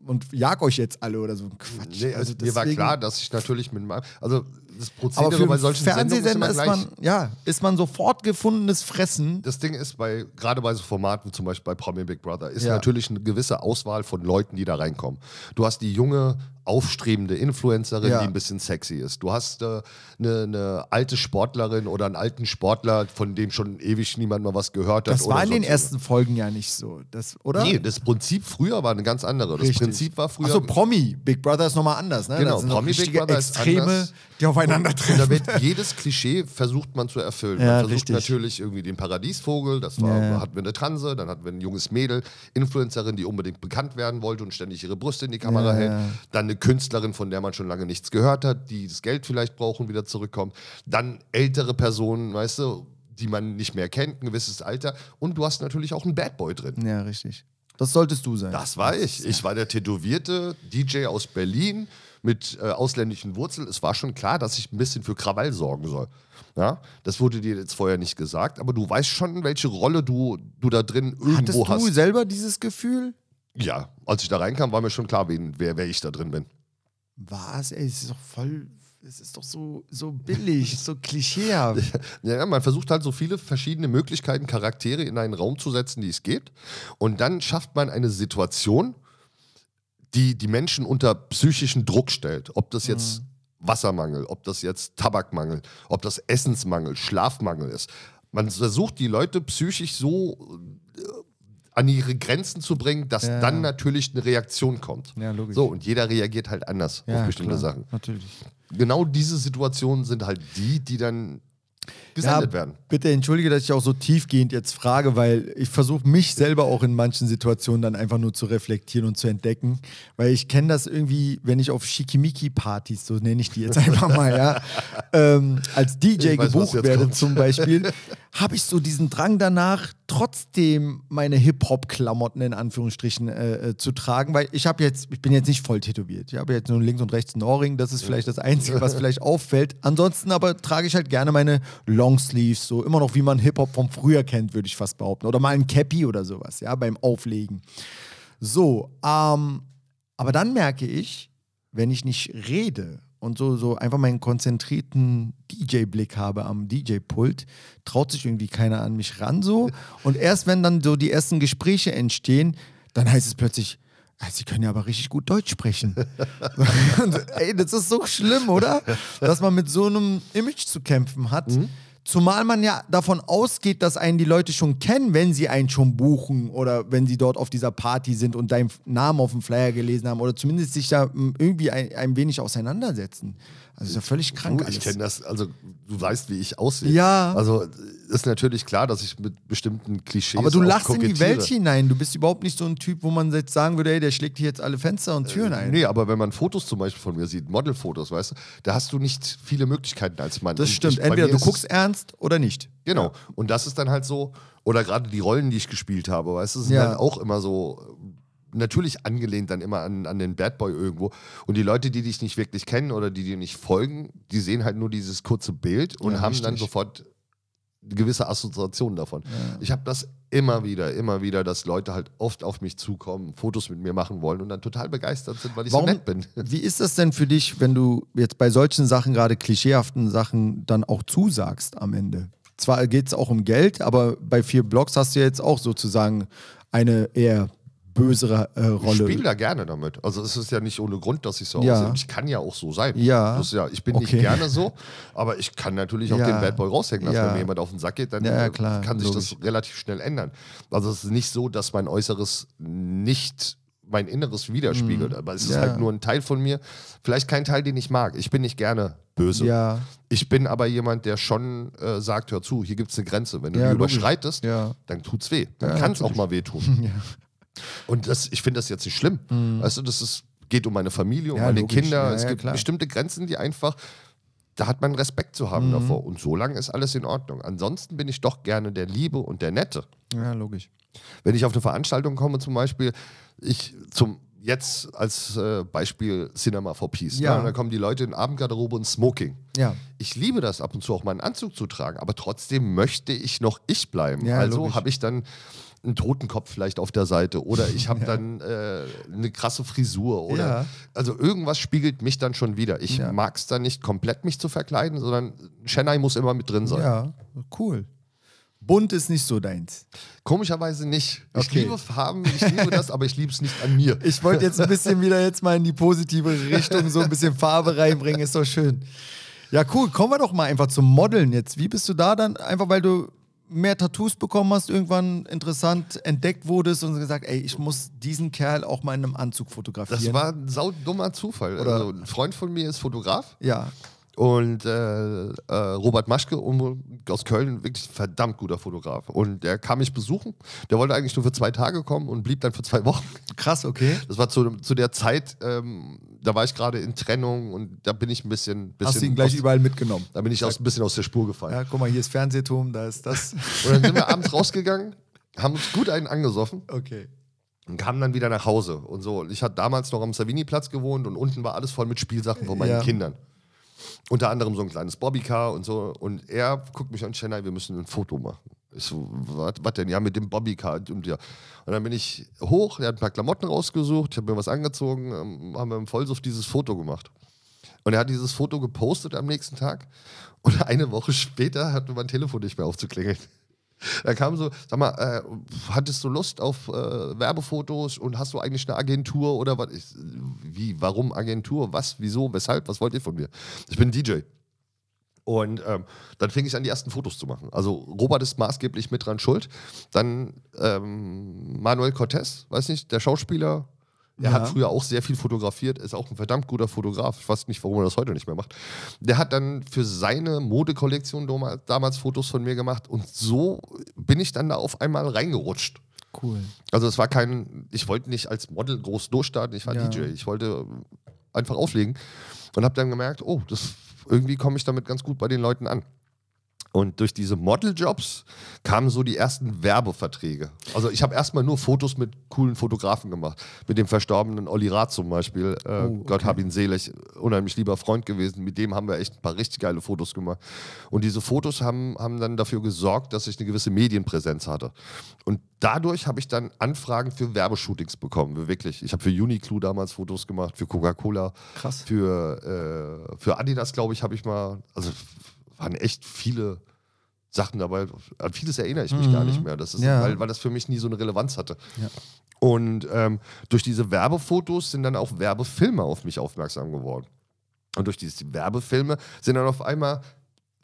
und jag euch jetzt alle oder so. Quatsch. Nee, also mir war klar, dass ich natürlich mit meinem. Also das aber Prozedere für bei solchen Fernsehsender ist, man, ja, ist man sofort gefundenes Fressen. das Ding ist, bei, gerade bei so Formaten, zum Beispiel bei Promi Big Brother, ist Ja. natürlich eine gewisse Auswahl von Leuten, die da reinkommen. Du hast die junge, aufstrebende Influencerin, Ja. die ein bisschen sexy ist. Du hast äh, eine, eine alte Sportlerin oder einen alten Sportler, von dem schon ewig niemand mal was gehört hat. Das war in den ersten Folgen ja nicht so, das, oder? Nee, das Prinzip früher war eine ganz andere. Das Richtig. Prinzip war früher. Achso, Promi. Big Brother ist nochmal anders, ne? Genau, Promi Big Brother ist Extreme, anders. die auf aufeinandertreffen. Und da wird jedes Klischee versucht man zu erfüllen. Ja, man versucht richtig. natürlich irgendwie den Paradiesvogel, das war, Ja, hatten wir eine Transe, dann hatten wir ein junges Mädel, Influencerin, die unbedingt bekannt werden wollte und ständig ihre Brüste in die Kamera hält. Dann eine Künstlerin, von der man schon lange nichts gehört hat, die das Geld vielleicht braucht und wieder zurückkommt. Dann ältere Personen, weißt du, die man nicht mehr kennt, ein gewisses Alter. Und du hast natürlich auch einen Bad Boy drin. Ja, richtig. Das solltest du sein. Das war ich. Ich war der tätowierte DJ aus Berlin mit äh, ausländischen Wurzeln. Es war schon klar, dass ich ein bisschen für Krawall sorgen soll. Ja, das wurde dir jetzt vorher nicht gesagt, aber du weißt schon, welche Rolle du, du da drin irgendwo Hattest du hast. selber dieses Gefühl? Ja, als ich da reinkam, war mir schon klar, wen, wer, wer ich da drin bin. Was? Ey, es ist doch voll. Es ist doch so, so billig, so klischeehaft. Ja, man versucht halt so viele verschiedene Möglichkeiten, Charaktere in einen Raum zu setzen, die es gibt. Und dann schafft man eine Situation, die die Menschen unter psychischen Druck stellt. Ob das jetzt Wassermangel, ob das jetzt Tabakmangel, ob das Essensmangel, Schlafmangel ist. Man versucht die Leute psychisch so äh, an ihre Grenzen zu bringen, dass Ja. dann natürlich eine Reaktion kommt. Ja, logisch. So, und jeder reagiert halt anders auf bestimmte klar, Sachen. Natürlich. Genau diese Situationen sind halt die, die dann gesendet werden. Bitte entschuldige, dass ich auch so tiefgehend jetzt frage, weil ich versuche mich selber auch in manchen Situationen dann einfach nur zu reflektieren und zu entdecken, weil ich kenne das irgendwie, wenn ich auf Schickimicki-Partys, so nenne ich die jetzt einfach mal, ja, ähm, als DJ weiß, gebucht werde kommt. zum Beispiel, habe ich so diesen Drang danach, trotzdem meine Hip-Hop-Klamotten in Anführungsstrichen äh, äh, zu tragen, weil ich habe jetzt, ich bin jetzt nicht voll tätowiert. Ich habe jetzt nur links und rechts einen Ohrring, das ist vielleicht das Einzige, was vielleicht auffällt. Ansonsten aber trage ich halt gerne meine Longsleeves, so immer noch wie man Hip-Hop vom früher kennt, würde ich fast behaupten. Oder mal ein Cappy oder sowas, ja, beim Auflegen. So, ähm, aber dann merke ich, wenn ich nicht rede und so, so einfach meinen konzentrierten DJ-Blick habe am DJ-Pult, traut sich irgendwie keiner an mich ran so. Und erst wenn dann so die ersten Gespräche entstehen, dann heißt es plötzlich, "Ah, Sie können ja aber richtig gut Deutsch sprechen. ey, das ist so schlimm, oder? Dass man mit so einem Image zu kämpfen hat. Zumal man ja davon ausgeht, dass einen die Leute schon kennen, wenn sie einen schon buchen oder wenn sie dort auf dieser Party sind und deinen Namen auf dem Flyer gelesen haben oder zumindest sich da mm, irgendwie ein, ein wenig auseinandersetzen. Also ist ja völlig krank Du, ich kenne das, also du weißt, wie ich aussehe. Ja. Also ist natürlich klar, dass ich mit bestimmten Klischees Aber du lachst in die. Welt hinein. Du bist überhaupt nicht so ein Typ, wo man jetzt sagen würde, ey, der schlägt hier jetzt alle Fenster und Türen ein. Nee, aber wenn man Fotos zum Beispiel von mir sieht, Modelfotos, weißt du, da hast du nicht viele Möglichkeiten als Mann. Das stimmt. ich- Entweder du guckst ernst oder nicht. Genau. Und das ist dann halt so, oder gerade die Rollen, die ich gespielt habe, weißt du, sind Ja. dann auch immer so, äh, natürlich angelehnt dann immer an, an den Bad Boy irgendwo. Und die Leute, die dich nicht wirklich kennen oder die dir nicht folgen, die sehen halt nur dieses kurze Bild und Ja, haben dann richtig. sofort gewisse Assoziationen davon. Ich habe das immer wieder, immer wieder, dass Leute halt oft auf mich zukommen, Fotos mit mir machen wollen und dann total begeistert sind, weil ich Warum, so nett bin. Wie ist das denn für dich, wenn du jetzt bei solchen Sachen, gerade klischeehaften Sachen, dann auch zusagst am Ende? Zwar geht es auch um Geld, aber bei vier Blogs hast du jetzt auch sozusagen eine eher bösere äh, Ich Rolle. spiele da gerne damit. Also es ist ja nicht ohne Grund, dass ich so Ja. aussehe. Ich kann ja auch so sein. Ja. Das ist ja ich bin Okay. nicht gerne so, aber ich kann natürlich auch Ja. den Bad Boy raushängen lassen. Ja. Wenn mir jemand auf den Sack geht, dann Ja, ja, äh, klar, kann sich logisch. das relativ schnell ändern. Also es ist nicht so, dass mein Äußeres nicht mein Inneres widerspiegelt, aber es ist Mhm. Ja. halt nur ein Teil von mir. Vielleicht kein Teil, den ich mag. Ich bin nicht gerne böse. Ja. Ich bin aber jemand, der schon äh, sagt, hör zu, hier gibt es eine Grenze. Wenn du Ja, die logisch. überschreitest, Ja. dann tut's weh. Dann Ja, kann es auch mal wehtun. Und das, ich finde das jetzt nicht schlimm. Weißt du, das ist, geht um meine Familie, um Mhm. Ja, meine logisch. Kinder. Ja, es ja, gibt klar. bestimmte Grenzen, die einfach, da hat man Respekt zu Mhm. haben davor. Und so lange ist alles in Ordnung. Ansonsten bin ich doch gerne der Liebe und der Nette. ja, logisch. Wenn ich auf eine Veranstaltung komme, zum Beispiel, ich zum jetzt als äh, Beispiel Cinema for Peace. Ja. Ne? Und dann kommen die Leute in Abendgarderobe und Smoking. Ja. Ich liebe das ab und zu auch mal einen Anzug zu tragen, aber trotzdem möchte ich noch ich bleiben. Ja, also habe ich dann einen Totenkopf vielleicht auf der Seite oder ich habe dann äh, eine krasse Frisur oder Ja. also irgendwas spiegelt mich dann schon wieder. Ich Ja. mag es dann nicht komplett mich zu verkleiden, sondern Chennai muss immer mit drin sein. Ja, cool. Bunt ist nicht so deins. Komischerweise nicht. Ich Okay. liebe Farben, ich liebe das, aber ich liebe es nicht an mir. Ich wollte jetzt ein bisschen wieder jetzt mal in die positive Richtung so ein bisschen Farbe reinbringen, ist doch schön. Ja, cool. Kommen wir doch mal einfach zum Modeln jetzt. Wie bist du da dann? Einfach weil du mehr Tattoos bekommen hast, irgendwann interessant entdeckt wurdest und gesagt, ey, ich muss diesen Kerl auch mal in einem Anzug fotografieren. Das war ein saudummer Zufall. Oder- Also ein Freund von mir ist Fotograf ja, Und äh, äh, Robert Maschke um, aus Köln, wirklich ein verdammt guter Fotograf. Und der kam mich besuchen. Der wollte eigentlich nur für zwei Tage kommen und blieb dann für zwei Wochen. Krass, okay. Das war zu, zu der Zeit, ähm, da war ich gerade in Trennung und da bin ich ein bisschen. bisschen Hast du ihn gleich aus, überall mitgenommen? Da bin ich aus, ein bisschen aus der Spur gefallen. Ja, guck mal, hier ist Fernsehturm, da ist das. Und dann sind wir abends rausgegangen, haben uns gut einen angesoffen Okay. und kamen dann wieder nach Hause und so. Und ich hatte damals noch am Savini-Platz gewohnt und unten war alles voll mit Spielsachen von meinen Ja. Kindern. Unter anderem so ein kleines Bobbycar und so. Und er guckt mich an, Chennai, wir müssen ein Foto machen. Ich so, was denn? Ja, mit dem Bobbycar. Und, ja. und dann bin ich hoch, er hat ein paar Klamotten rausgesucht, ich habe mir was angezogen, ähm, haben wir im Vollsuff dieses Foto gemacht. Und er hat dieses Foto gepostet am nächsten Tag. Und eine Woche später hatte mein Telefon nicht mehr aufzuklingeln. Da kam so, sag mal, äh, hattest du Lust auf äh, Werbefotos und hast du eigentlich eine Agentur oder was? Ich, wie, warum Agentur? Was, wieso, weshalb? Was wollt ihr von mir? Ich bin DJ. Und ähm, dann fing ich an, die ersten Fotos zu machen. Also Robert ist maßgeblich mit dran schuld. Dann ähm, Manuel Cortez, weiß nicht, der Schauspieler. Er Ja. hat früher auch sehr viel fotografiert, ist auch ein verdammt guter Fotograf. Ich weiß nicht, warum er das heute nicht mehr macht. Der hat dann für seine Modekollektion damals Fotos von mir gemacht und so bin ich dann da auf einmal reingerutscht. Cool. Also es war kein, ich wollte nicht als Model groß durchstarten, ich war Ja. DJ. Ich wollte einfach auflegen und habe dann gemerkt, oh, das, irgendwie komme ich damit ganz gut bei den Leuten an. Und durch diese Modeljobs kamen so die ersten Werbeverträge. Also ich habe erstmal nur Fotos mit coolen Fotografen gemacht. Mit dem verstorbenen Olli Rath zum Beispiel. Äh, Oh, Gott okay. hab ihn selig. Unheimlich lieber Freund gewesen. Mit dem haben wir echt ein paar richtig geile Fotos gemacht. Und diese Fotos haben, haben dann dafür gesorgt, dass ich eine gewisse Medienpräsenz hatte. Und dadurch habe ich dann Anfragen für Werbeshootings bekommen. Wirklich. Ich habe für Uniqlo damals Fotos gemacht, für Coca-Cola. Krass. Für, äh, für Adidas, glaube ich, habe ich mal, also waren echt viele Sachen dabei. An vieles erinnere ich mich gar nicht mehr. Das ist, Ja. weil, weil das für mich nie so eine Relevanz hatte. Ja. Und ähm, durch diese Werbefotos sind dann auch Werbefilme auf mich aufmerksam geworden. Und durch diese Werbefilme sind dann auf einmal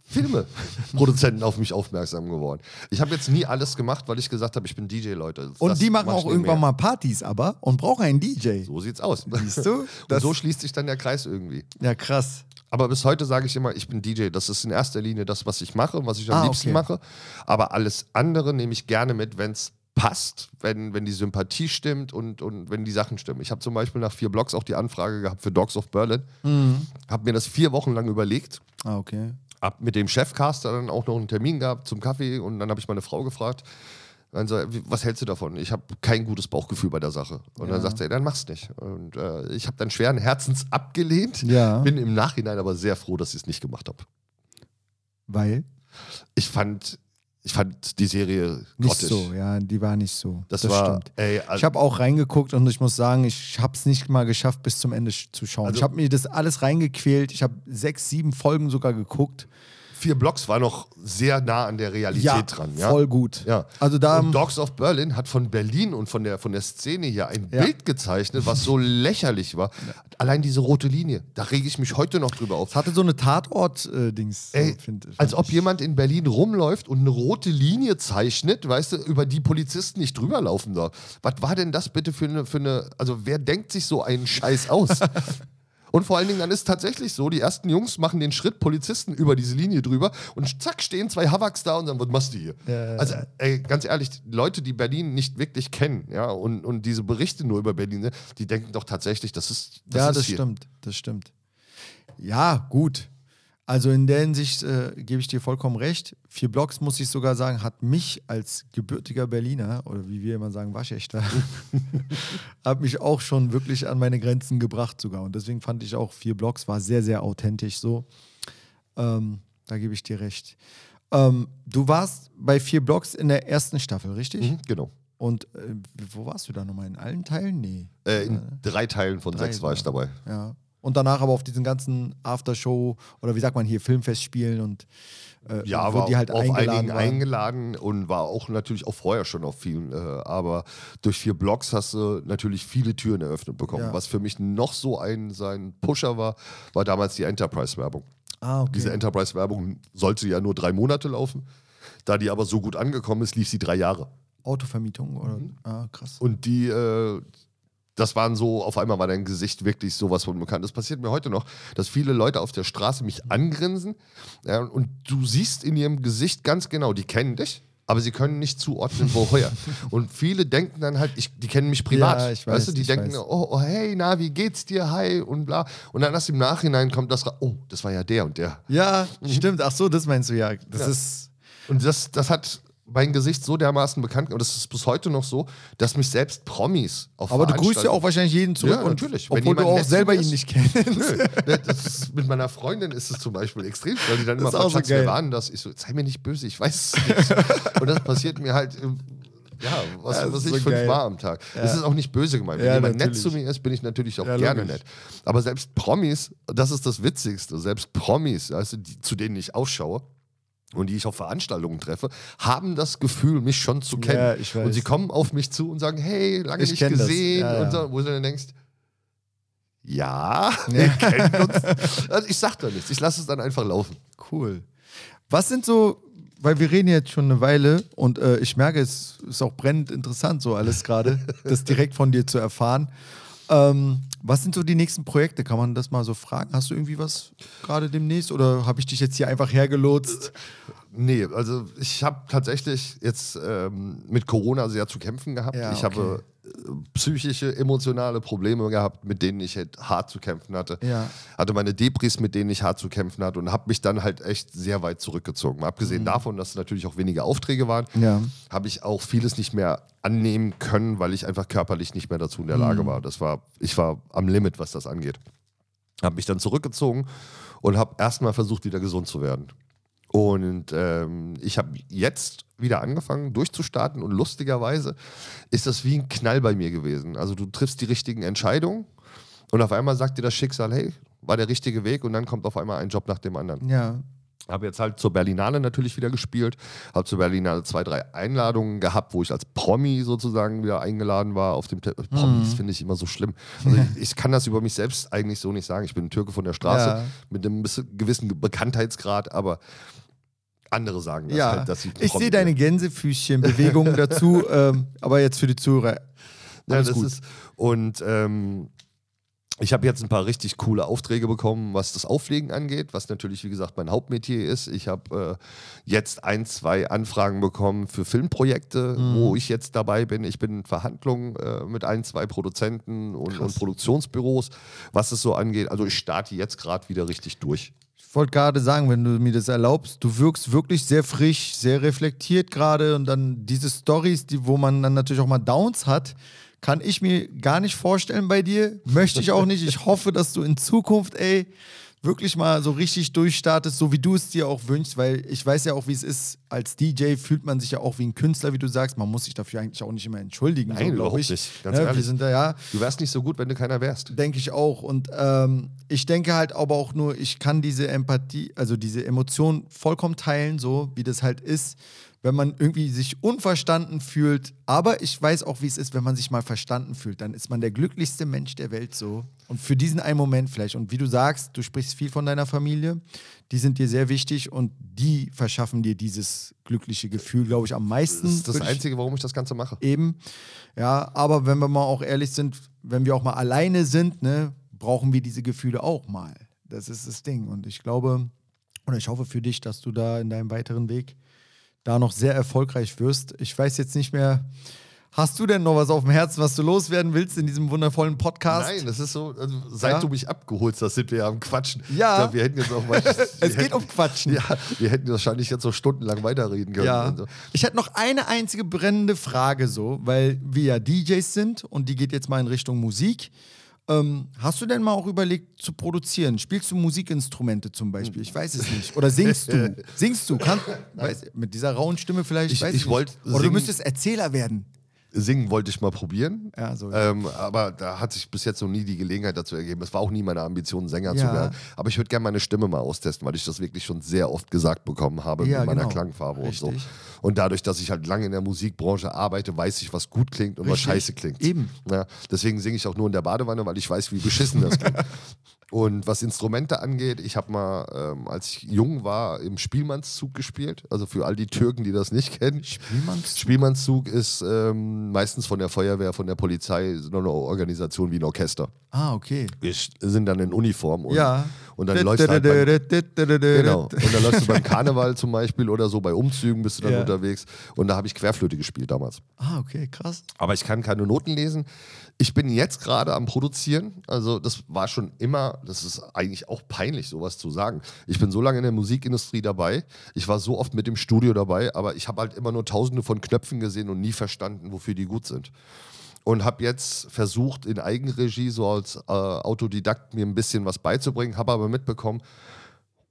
Filmeproduzenten auf mich aufmerksam geworden. Ich habe jetzt nie alles gemacht, weil ich gesagt habe, ich bin DJ, Leute. Und Das die machen mach auch irgendwann mehr. mal Partys aber und brauchen einen DJ. So sieht's aus. Siehst du? Und so schließt sich dann der Kreis irgendwie. Ja, krass. Aber bis heute sage ich immer, ich bin DJ. Das ist in erster Linie das, was ich mache und was ich am Ah, liebsten okay. mache. Aber alles andere nehme ich gerne mit, wenn es passt, wenn, wenn die Sympathie stimmt und, und wenn die Sachen stimmen. Ich habe zum Beispiel nach vier Blogs auch die Anfrage gehabt für Dogs of Berlin. Habe mir das vier Wochen lang überlegt. Ah, okay. Hab mit dem Chefcaster dann auch noch einen Termin gehabt zum Kaffee und dann habe ich meine Frau gefragt. Dann so, was hältst du davon? Ich habe kein gutes Bauchgefühl bei der Sache. Und dann Ja. sagt er, dann mach's nicht. Und äh, ich habe dann schweren Herzens abgelehnt. Ja. Bin im Nachhinein aber sehr froh, dass ich es nicht gemacht habe. Weil? Ich fand, ich fand die Serie Nicht grottig. so, ja, die war nicht so. Das, war, stimmt. ey, Ich also, habe auch reingeguckt und ich muss sagen, ich habe es nicht mal geschafft, bis zum Ende zu schauen. Also- ich habe mir das alles reingequält. Ich habe sechs, sieben Folgen sogar geguckt. Vier Blocks war noch sehr nah an der Realität dran. Ja? voll gut. Ja. Also da und Dogs of Berlin hat von Berlin und von der, von der Szene hier ein Ja. Bild gezeichnet, was so lächerlich war. Allein diese rote Linie, da rege ich mich heute noch drüber auf. es hatte so eine Tatort-Dings. Fand als ob jemand in Berlin rumläuft und eine rote Linie zeichnet, weißt du, über die Polizisten nicht drüber laufen darf. Was war denn das bitte für eine, für eine, also wer denkt sich so einen Scheiß aus? Und vor allen Dingen, dann ist tatsächlich so, die ersten Jungs machen den Schritt Polizisten über diese Linie drüber und zack, stehen zwei Havaks da und sagen, was machst du hier? Ja, also, ey, ganz ehrlich, Leute, die Berlin nicht wirklich kennen, ja, und, und diese Berichte nur über Berlin, die denken doch tatsächlich, das ist, das ja, ist das hier. stimmt. Das stimmt. Ja, gut. Also in der Hinsicht äh, gebe ich dir vollkommen recht. Vier Blocks, muss ich sogar sagen, hat mich als gebürtiger Berliner, oder wie wir immer sagen, Waschechter, hat mich auch schon wirklich an meine Grenzen gebracht sogar. Und deswegen fand ich auch, vier Blocks war sehr, sehr authentisch so. Ähm, da gebe ich dir recht. Ähm, du warst bei vier Blocks in der ersten Staffel, richtig? Mhm, genau. Und äh, wo warst du da nochmal? In allen Teilen? Nee. Äh, in drei Teilen von Drei sechs war ich dabei. Ja. Und danach aber auf diesen ganzen Aftershow oder wie sagt man hier, Filmfestspielen und äh, Ja, wo war die halt auf eingeladen einigen waren. eingeladen und war auch natürlich auch vorher schon auf vielen. Äh, aber durch vier Blogs hast du natürlich viele Türen eröffnet bekommen. Ja. Was für mich noch so ein sein Pusher war, war damals die Enterprise-Werbung. ah, okay. Diese Enterprise-Werbung sollte ja nur drei Monate laufen. Da die aber so gut angekommen ist, lief sie drei Jahre. Autovermietung oder? Mhm. Ah, krass. Und die, äh, das waren so, auf einmal war dein Gesicht wirklich sowas von bekannt. Das passiert mir heute noch, dass viele Leute auf der Straße mich angrinsen ja, und du siehst in ihrem Gesicht ganz genau, die kennen dich. Aber sie können nicht zuordnen, woher. und viele denken dann halt, ich, die kennen mich privat. Ja, ich weiß, weißt du, die denken, oh, oh, hey, na, wie geht's dir? Hi und bla. Und dann erst im Nachhinein kommt das, oh, das war ja der und der. Ja, stimmt. Ach so, das meinst du ja. Das Ja. ist. Und das, das hat mein Gesicht so dermaßen bekannt, und das ist bis heute noch so, dass mich selbst Promis auf Aber du grüßt ja auch wahrscheinlich jeden zurück. Ja, und- natürlich. Wenn Obwohl du auch nett selber mir ihn ist. nicht kennst. Nö, das ist, mit meiner Freundin ist es zum Beispiel extrem, weil die dann immer ist auch fragt, so Schatz, wer geil. war denn das? Ich so, sei mir nicht böse, ich weiß es nicht. Und das passiert mir halt, ja, was, Ja, das was ist ich so fünfmal am Tag. Das ist auch nicht böse gemeint. Wenn Ja, jemand nett natürlich. zu mir ist, bin ich natürlich auch Ja, gerne logisch. nett. Aber selbst Promis, das ist das Witzigste, selbst Promis, du, die, zu denen ich ausschaue, und die ich auf Veranstaltungen treffe, haben das Gefühl, mich schon zu kennen. Ja. Und sie kommen auf mich zu und sagen, hey, lange Ich nicht gesehen. Ja. Und so, wo du dann denkst, ja, wir kennen uns. Also ich sag da nichts, ich lasse es dann einfach laufen. Cool. Was sind so, weil wir reden jetzt schon eine Weile und äh, ich merke, es ist auch brennend interessant, so alles gerade, das direkt von dir zu erfahren. Ähm, was sind so die nächsten Projekte? Kann man das mal so fragen? Hast du irgendwie was gerade demnächst oder habe ich dich jetzt hier einfach hergelotst? Nee, also ich habe tatsächlich jetzt ähm, mit Corona sehr zu kämpfen gehabt. Ja, Ich okay. habe äh, psychische, emotionale Probleme gehabt, mit denen ich halt hart zu kämpfen hatte. Ja. Hatte meine Depris, mit denen ich hart zu kämpfen hatte und habe mich dann halt echt sehr weit zurückgezogen. Mal Abgesehen davon, dass es natürlich auch weniger Aufträge waren, Mhm. Ja. habe ich auch vieles nicht mehr annehmen können, weil ich einfach körperlich nicht mehr dazu in der Mhm. Lage war. Das war, ich war am Limit, was das angeht. Habe mich dann zurückgezogen und habe erstmal versucht, wieder gesund zu werden. Und ähm, ich habe jetzt wieder angefangen durchzustarten und lustigerweise ist das wie ein Knall bei mir gewesen. Also du triffst die richtigen Entscheidungen und auf einmal sagt dir das Schicksal, hey, war der richtige Weg und dann kommt auf einmal ein Job nach dem anderen. Ja. Habe jetzt halt zur Berlinale natürlich wieder gespielt, habe zur Berlinale zwei, drei Einladungen gehabt, wo ich als Promi sozusagen wieder eingeladen war auf dem Te Promis finde ich immer so schlimm. Also ich, ich kann das über mich selbst eigentlich so nicht sagen. Ich bin ein Türke von der Straße Ja. mit einem gewissen Bekanntheitsgrad, aber andere sagen das ja. halt, dass sie ich sehe deine. Gänsefüßchen-Bewegungen dazu, ähm, aber jetzt für die Zuhörer. Ja, das gut. ist und ähm, ich habe jetzt ein paar richtig coole Aufträge bekommen, was das Auflegen angeht, was natürlich, wie gesagt, mein Hauptmetier ist. Ich habe äh, jetzt ein, zwei Anfragen bekommen für Filmprojekte, Mhm. wo ich jetzt dabei bin. Ich bin in Verhandlungen äh, mit ein, zwei Produzenten und, und Produktionsbüros, was es so angeht. Also ich starte jetzt gerade wieder richtig durch. Wollte gerade sagen, wenn du mir das erlaubst, du wirkst wirklich sehr frisch, sehr reflektiert gerade und dann diese Stories, die, wo man dann natürlich auch mal Downs hat, kann ich mir gar nicht vorstellen bei dir. Möchte ich auch nicht. Ich hoffe, dass du in Zukunft, ey, wirklich mal so richtig durchstartest, so wie du es dir auch wünschst, weil ich weiß ja auch, wie es ist. Als DJ fühlt man sich ja auch wie ein Künstler, wie du sagst. Man muss sich dafür eigentlich auch nicht immer entschuldigen, Nein, so, überhaupt ich. nicht. Ganz Ne, ehrlich. Wir sind da ja. Du wärst nicht so gut, wenn du keiner wärst. Denke ich auch. Und ähm, ich denke halt aber auch nur, ich kann diese Empathie, also diese Emotion vollkommen teilen, so wie das halt ist, wenn man irgendwie sich unverstanden fühlt. Aber ich weiß auch, wie es ist, wenn man sich mal verstanden fühlt. Dann ist man der glücklichste Mensch der Welt so. Und für diesen einen Moment vielleicht. Und wie du sagst, du sprichst viel von deiner Familie. Die sind dir sehr wichtig und die verschaffen dir dieses glückliche Gefühl, glaube ich, am meisten. Das ist das Einzige, warum ich das Ganze mache. Eben. Ja, aber wenn wir mal auch ehrlich sind, wenn wir auch mal alleine sind, ne, brauchen wir diese Gefühle auch mal. Das ist das Ding. Und ich glaube, oder ich hoffe für dich, dass du da in deinem weiteren Weg da noch sehr erfolgreich wirst. Ich weiß jetzt nicht mehr. Hast du denn noch was auf dem Herzen, was du loswerden willst in diesem wundervollen Podcast? Nein, das ist so, also seit Ja? du mich abgeholt hast, sind wir ja am Quatschen. Ja. Glaub, wir hätten jetzt auch mal. Es geht um Quatschen. Ja, wir hätten wahrscheinlich jetzt so stundenlang weiterreden können. Ja. So. Ich hätte noch eine einzige brennende Frage so, weil wir ja DJs sind und die geht jetzt mal in Richtung Musik. Ähm, hast du denn mal auch überlegt zu produzieren? Spielst du Musikinstrumente zum Beispiel? Ich weiß es nicht. Oder singst du? Singst du? Kann, weiß, mit dieser rauen Stimme vielleicht? Ich- weiß ich nicht. wollt Oder du müsstest Erzähler werden. Singen wollte ich mal probieren. Ja, so. Ähm, aber da hat sich bis jetzt noch nie die Gelegenheit dazu ergeben. Es war auch nie meine Ambition, Sänger zu Ja. werden. Aber ich würde gerne meine Stimme mal austesten, weil ich das wirklich schon sehr oft gesagt bekommen habe mit meiner genau. Klangfarbe und so. Richtig. Und dadurch, dass ich halt lange in der Musikbranche arbeite, weiß ich, was gut klingt und was Richtig. scheiße klingt. Eben. Deswegen singe ich auch nur in der Badewanne, weil ich weiß, wie beschissen das klingt. Und was Instrumente angeht, ich habe mal, ähm, als ich jung war, im Spielmannszug gespielt. Also für all die Türken, die das nicht kennen. Spielmannszug? Spielmannszug ist ähm, meistens von der Feuerwehr, von der Polizei, so eine Organisation wie ein Orchester. Ah, okay. Wir sind dann in Uniform und, Ja. und dann läufst du halt beim, Genau. Und dann läufst du beim Karneval zum Beispiel oder so, bei Umzügen bist du dann Ja. unterwegs. Und da habe ich Querflöte gespielt damals. Ah, okay, krass. Aber ich kann keine Noten lesen. Ich bin jetzt gerade am Produzieren. Also, das war schon immer, das ist eigentlich auch peinlich, sowas zu sagen. Ich bin so lange in der Musikindustrie dabei. Ich war so oft mit im Studio dabei, aber ich habe halt immer nur tausende von Knöpfen gesehen und nie verstanden, wofür die gut sind. Und habe jetzt versucht, in Eigenregie, so als äh, Autodidakt, mir ein bisschen was beizubringen, habe aber mitbekommen,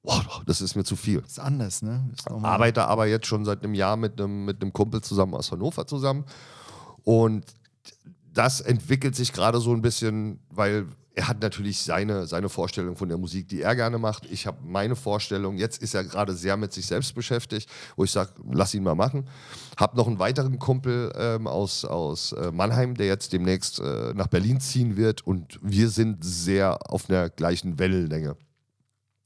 wow, das ist mir zu viel. Ist anders, ne? Ist Arbeite aber jetzt schon seit einem Jahr mit einem, mit einem Kumpel zusammen aus Hannover zusammen. Und das entwickelt sich gerade so ein bisschen, weil er hat natürlich seine, seine Vorstellung von der Musik, die er gerne macht. Ich habe meine Vorstellung. Jetzt ist er gerade sehr mit sich selbst beschäftigt, wo ich sage, lass ihn mal machen. Habe noch einen weiteren Kumpel ähm, aus, aus äh, Mannheim, der jetzt demnächst äh, nach Berlin ziehen wird. Und wir sind sehr auf der gleichen Wellenlänge.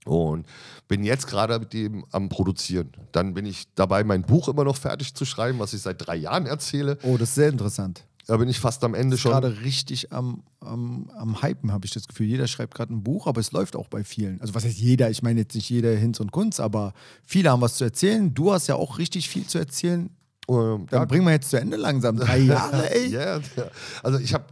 Und bin jetzt gerade mit dem am Produzieren. Dann bin ich dabei, mein Buch immer noch fertig zu schreiben, was ich seit drei Jahren erzähle. Oh, das ist sehr interessant. Da bin ich fast am Ende schon. gerade richtig am, am, am Hypen, habe ich das Gefühl. Jeder schreibt gerade ein Buch, aber es läuft auch bei vielen. Also was heißt jeder? Ich meine jetzt nicht jeder Hinz und Kunz, aber viele haben was zu erzählen. Du hast ja auch richtig viel zu erzählen. Ähm, Dann ja, bringen wir jetzt zu Ende langsam. Drei Jahre, ey. ja, ja. Also ich habe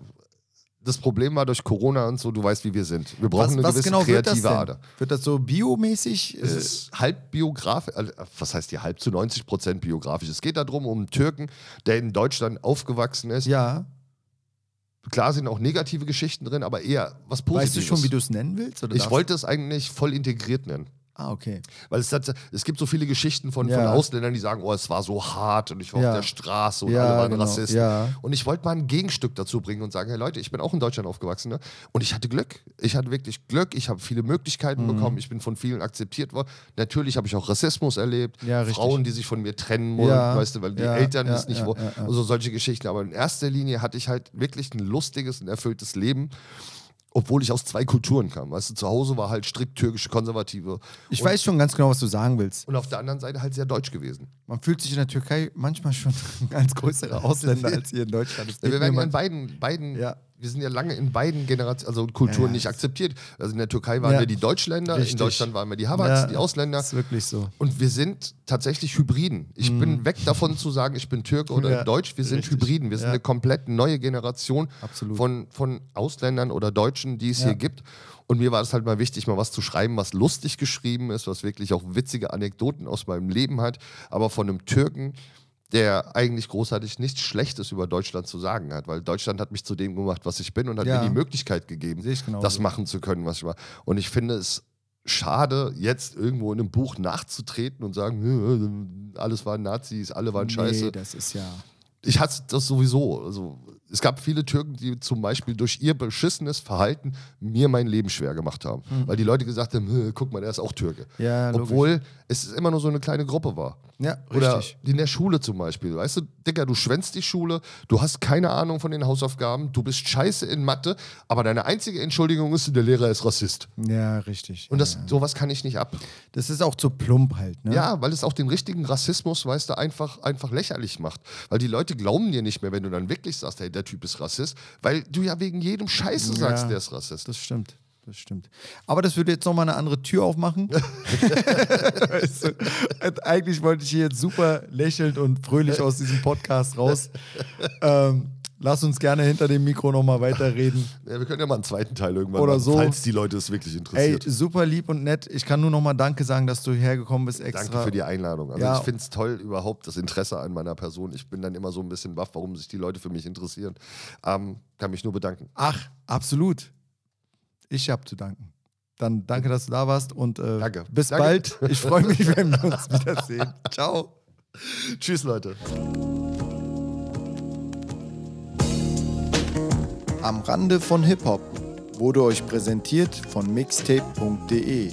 das Problem war durch Corona und so, du weißt, wie wir sind. Wir brauchen Was, eine was gewisse genau wird das kreative denn? Ader. Wird das so biomäßig? Es äh, ist halb biografisch, also, was heißt hier halb zu 90 Prozent biografisch. Es geht darum, um einen Türken, der in Deutschland aufgewachsen ist. ja. Klar sind auch negative Geschichten drin, aber eher was Positives. Weißt du schon, wie du es nennen willst? Oder ich wollte es eigentlich voll integriert nennen. Ah, okay. Weil es, hat, es gibt so viele Geschichten von, Ja. von Ausländern, die sagen, oh, es war so hart und ich war Ja. auf der Straße und Ja, alle waren genau. Rassisten. Und ich wollte mal ein Gegenstück dazu bringen und sagen, hey Leute, ich bin auch in Deutschland aufgewachsen ne? und ich hatte Glück. Ich hatte wirklich Glück. Ich habe viele Möglichkeiten Mhm. bekommen. Ich bin von vielen akzeptiert worden. Natürlich habe ich auch Rassismus erlebt. Frauen, die sich von mir trennen wollen, Ja. weißt du, weil die Eltern ist nicht ja, wo. ja, ja. Also solche Geschichten. Aber in erster Linie hatte ich halt wirklich ein lustiges, ein erfülltes Leben. Obwohl ich aus zwei Kulturen kam. Weißt du, zu Hause war halt strikt türkische Konservative. Ich und, weiß schon ganz genau, was du sagen willst. und auf der anderen Seite halt sehr deutsch gewesen. Man fühlt sich in der Türkei manchmal schon als größere Ausländer als hier in Deutschland. Ja, wir werden in beiden, beiden Ja. Wir sind ja lange in beiden Generationen, also Kulturen Ja, nicht akzeptiert. Also in der Türkei waren wir die Deutschländer, Richtig. in Deutschland waren wir die Habaks, Ja, die Ausländer. Das ist wirklich so. Und wir sind tatsächlich Hybriden. Ich bin weg davon zu sagen, ich bin Türke oder Mhm. Deutsch. Wir sind richtig. Hybriden. Wir sind eine komplett neue Generation Absolut. Von, von Ausländern oder Deutschen, die es hier gibt. Und mir war es halt mal wichtig, mal was zu schreiben, was lustig geschrieben ist, was wirklich auch witzige Anekdoten aus meinem Leben hat, aber von einem Türken, der eigentlich großartig nichts Schlechtes über Deutschland zu sagen hat, weil Deutschland hat mich zu dem gemacht, was ich bin und hat Ja. mir die Möglichkeit gegeben, das machen zu können, was ich war. Und ich finde es schade, jetzt irgendwo in einem Buch nachzutreten und sagen, alles waren Nazis, alle waren scheiße. Nee, das ist ja. Ich hatte das sowieso. Also, es gab viele Türken, die zum Beispiel durch ihr beschissenes Verhalten mir mein Leben schwer gemacht haben. Weil die Leute gesagt haben, "Hä, guck mal, der ist auch Türke. Mhm. Ja, logisch. Obwohl es immer nur so eine kleine Gruppe war. Ja, Oder richtig. in der Schule zum Beispiel. Weißt du, Dicker, du schwänzt die Schule, du hast keine Ahnung von den Hausaufgaben, du bist scheiße in Mathe, aber deine einzige Entschuldigung ist, der Lehrer ist Rassist. Ja, richtig. Und das, ja. sowas kann ich nicht ab. das ist auch zu plump halt. Ne? Ja, weil es auch den richtigen Rassismus, weißt du, einfach, einfach lächerlich macht. Weil die Leute glauben dir nicht mehr, wenn du dann wirklich sagst, hey, der Typ ist Rassist, weil du ja wegen jedem Scheiße sagst, Ja. der ist Rassist. Das stimmt. Das stimmt. Aber das würde jetzt nochmal eine andere Tür aufmachen. weißt du, eigentlich wollte ich hier jetzt super lächelnd und fröhlich aus diesem Podcast raus. Ähm, lass uns gerne hinter dem Mikro nochmal weiterreden. Ja, wir können ja mal einen zweiten Teil irgendwann Oder machen, so. falls die Leute es wirklich Ey, interessiert. super lieb und nett. Ich kann nur nochmal Danke sagen, dass du hergekommen bist extra. Danke für die Einladung. Also Ja. ich finde es toll, überhaupt das Interesse an meiner Person. Ich bin dann immer so ein bisschen baff, warum sich die Leute für mich interessieren. Ähm, kann mich nur bedanken. Ach, absolut. Ich habe zu danken. Dann danke, dass du da warst und äh, Danke. bis Danke. bald. Ich freue mich, wenn wir uns wiedersehen. Ciao. Tschüss, Leute. Am Rande von Hip-Hop wurde euch präsentiert von mixtape.de.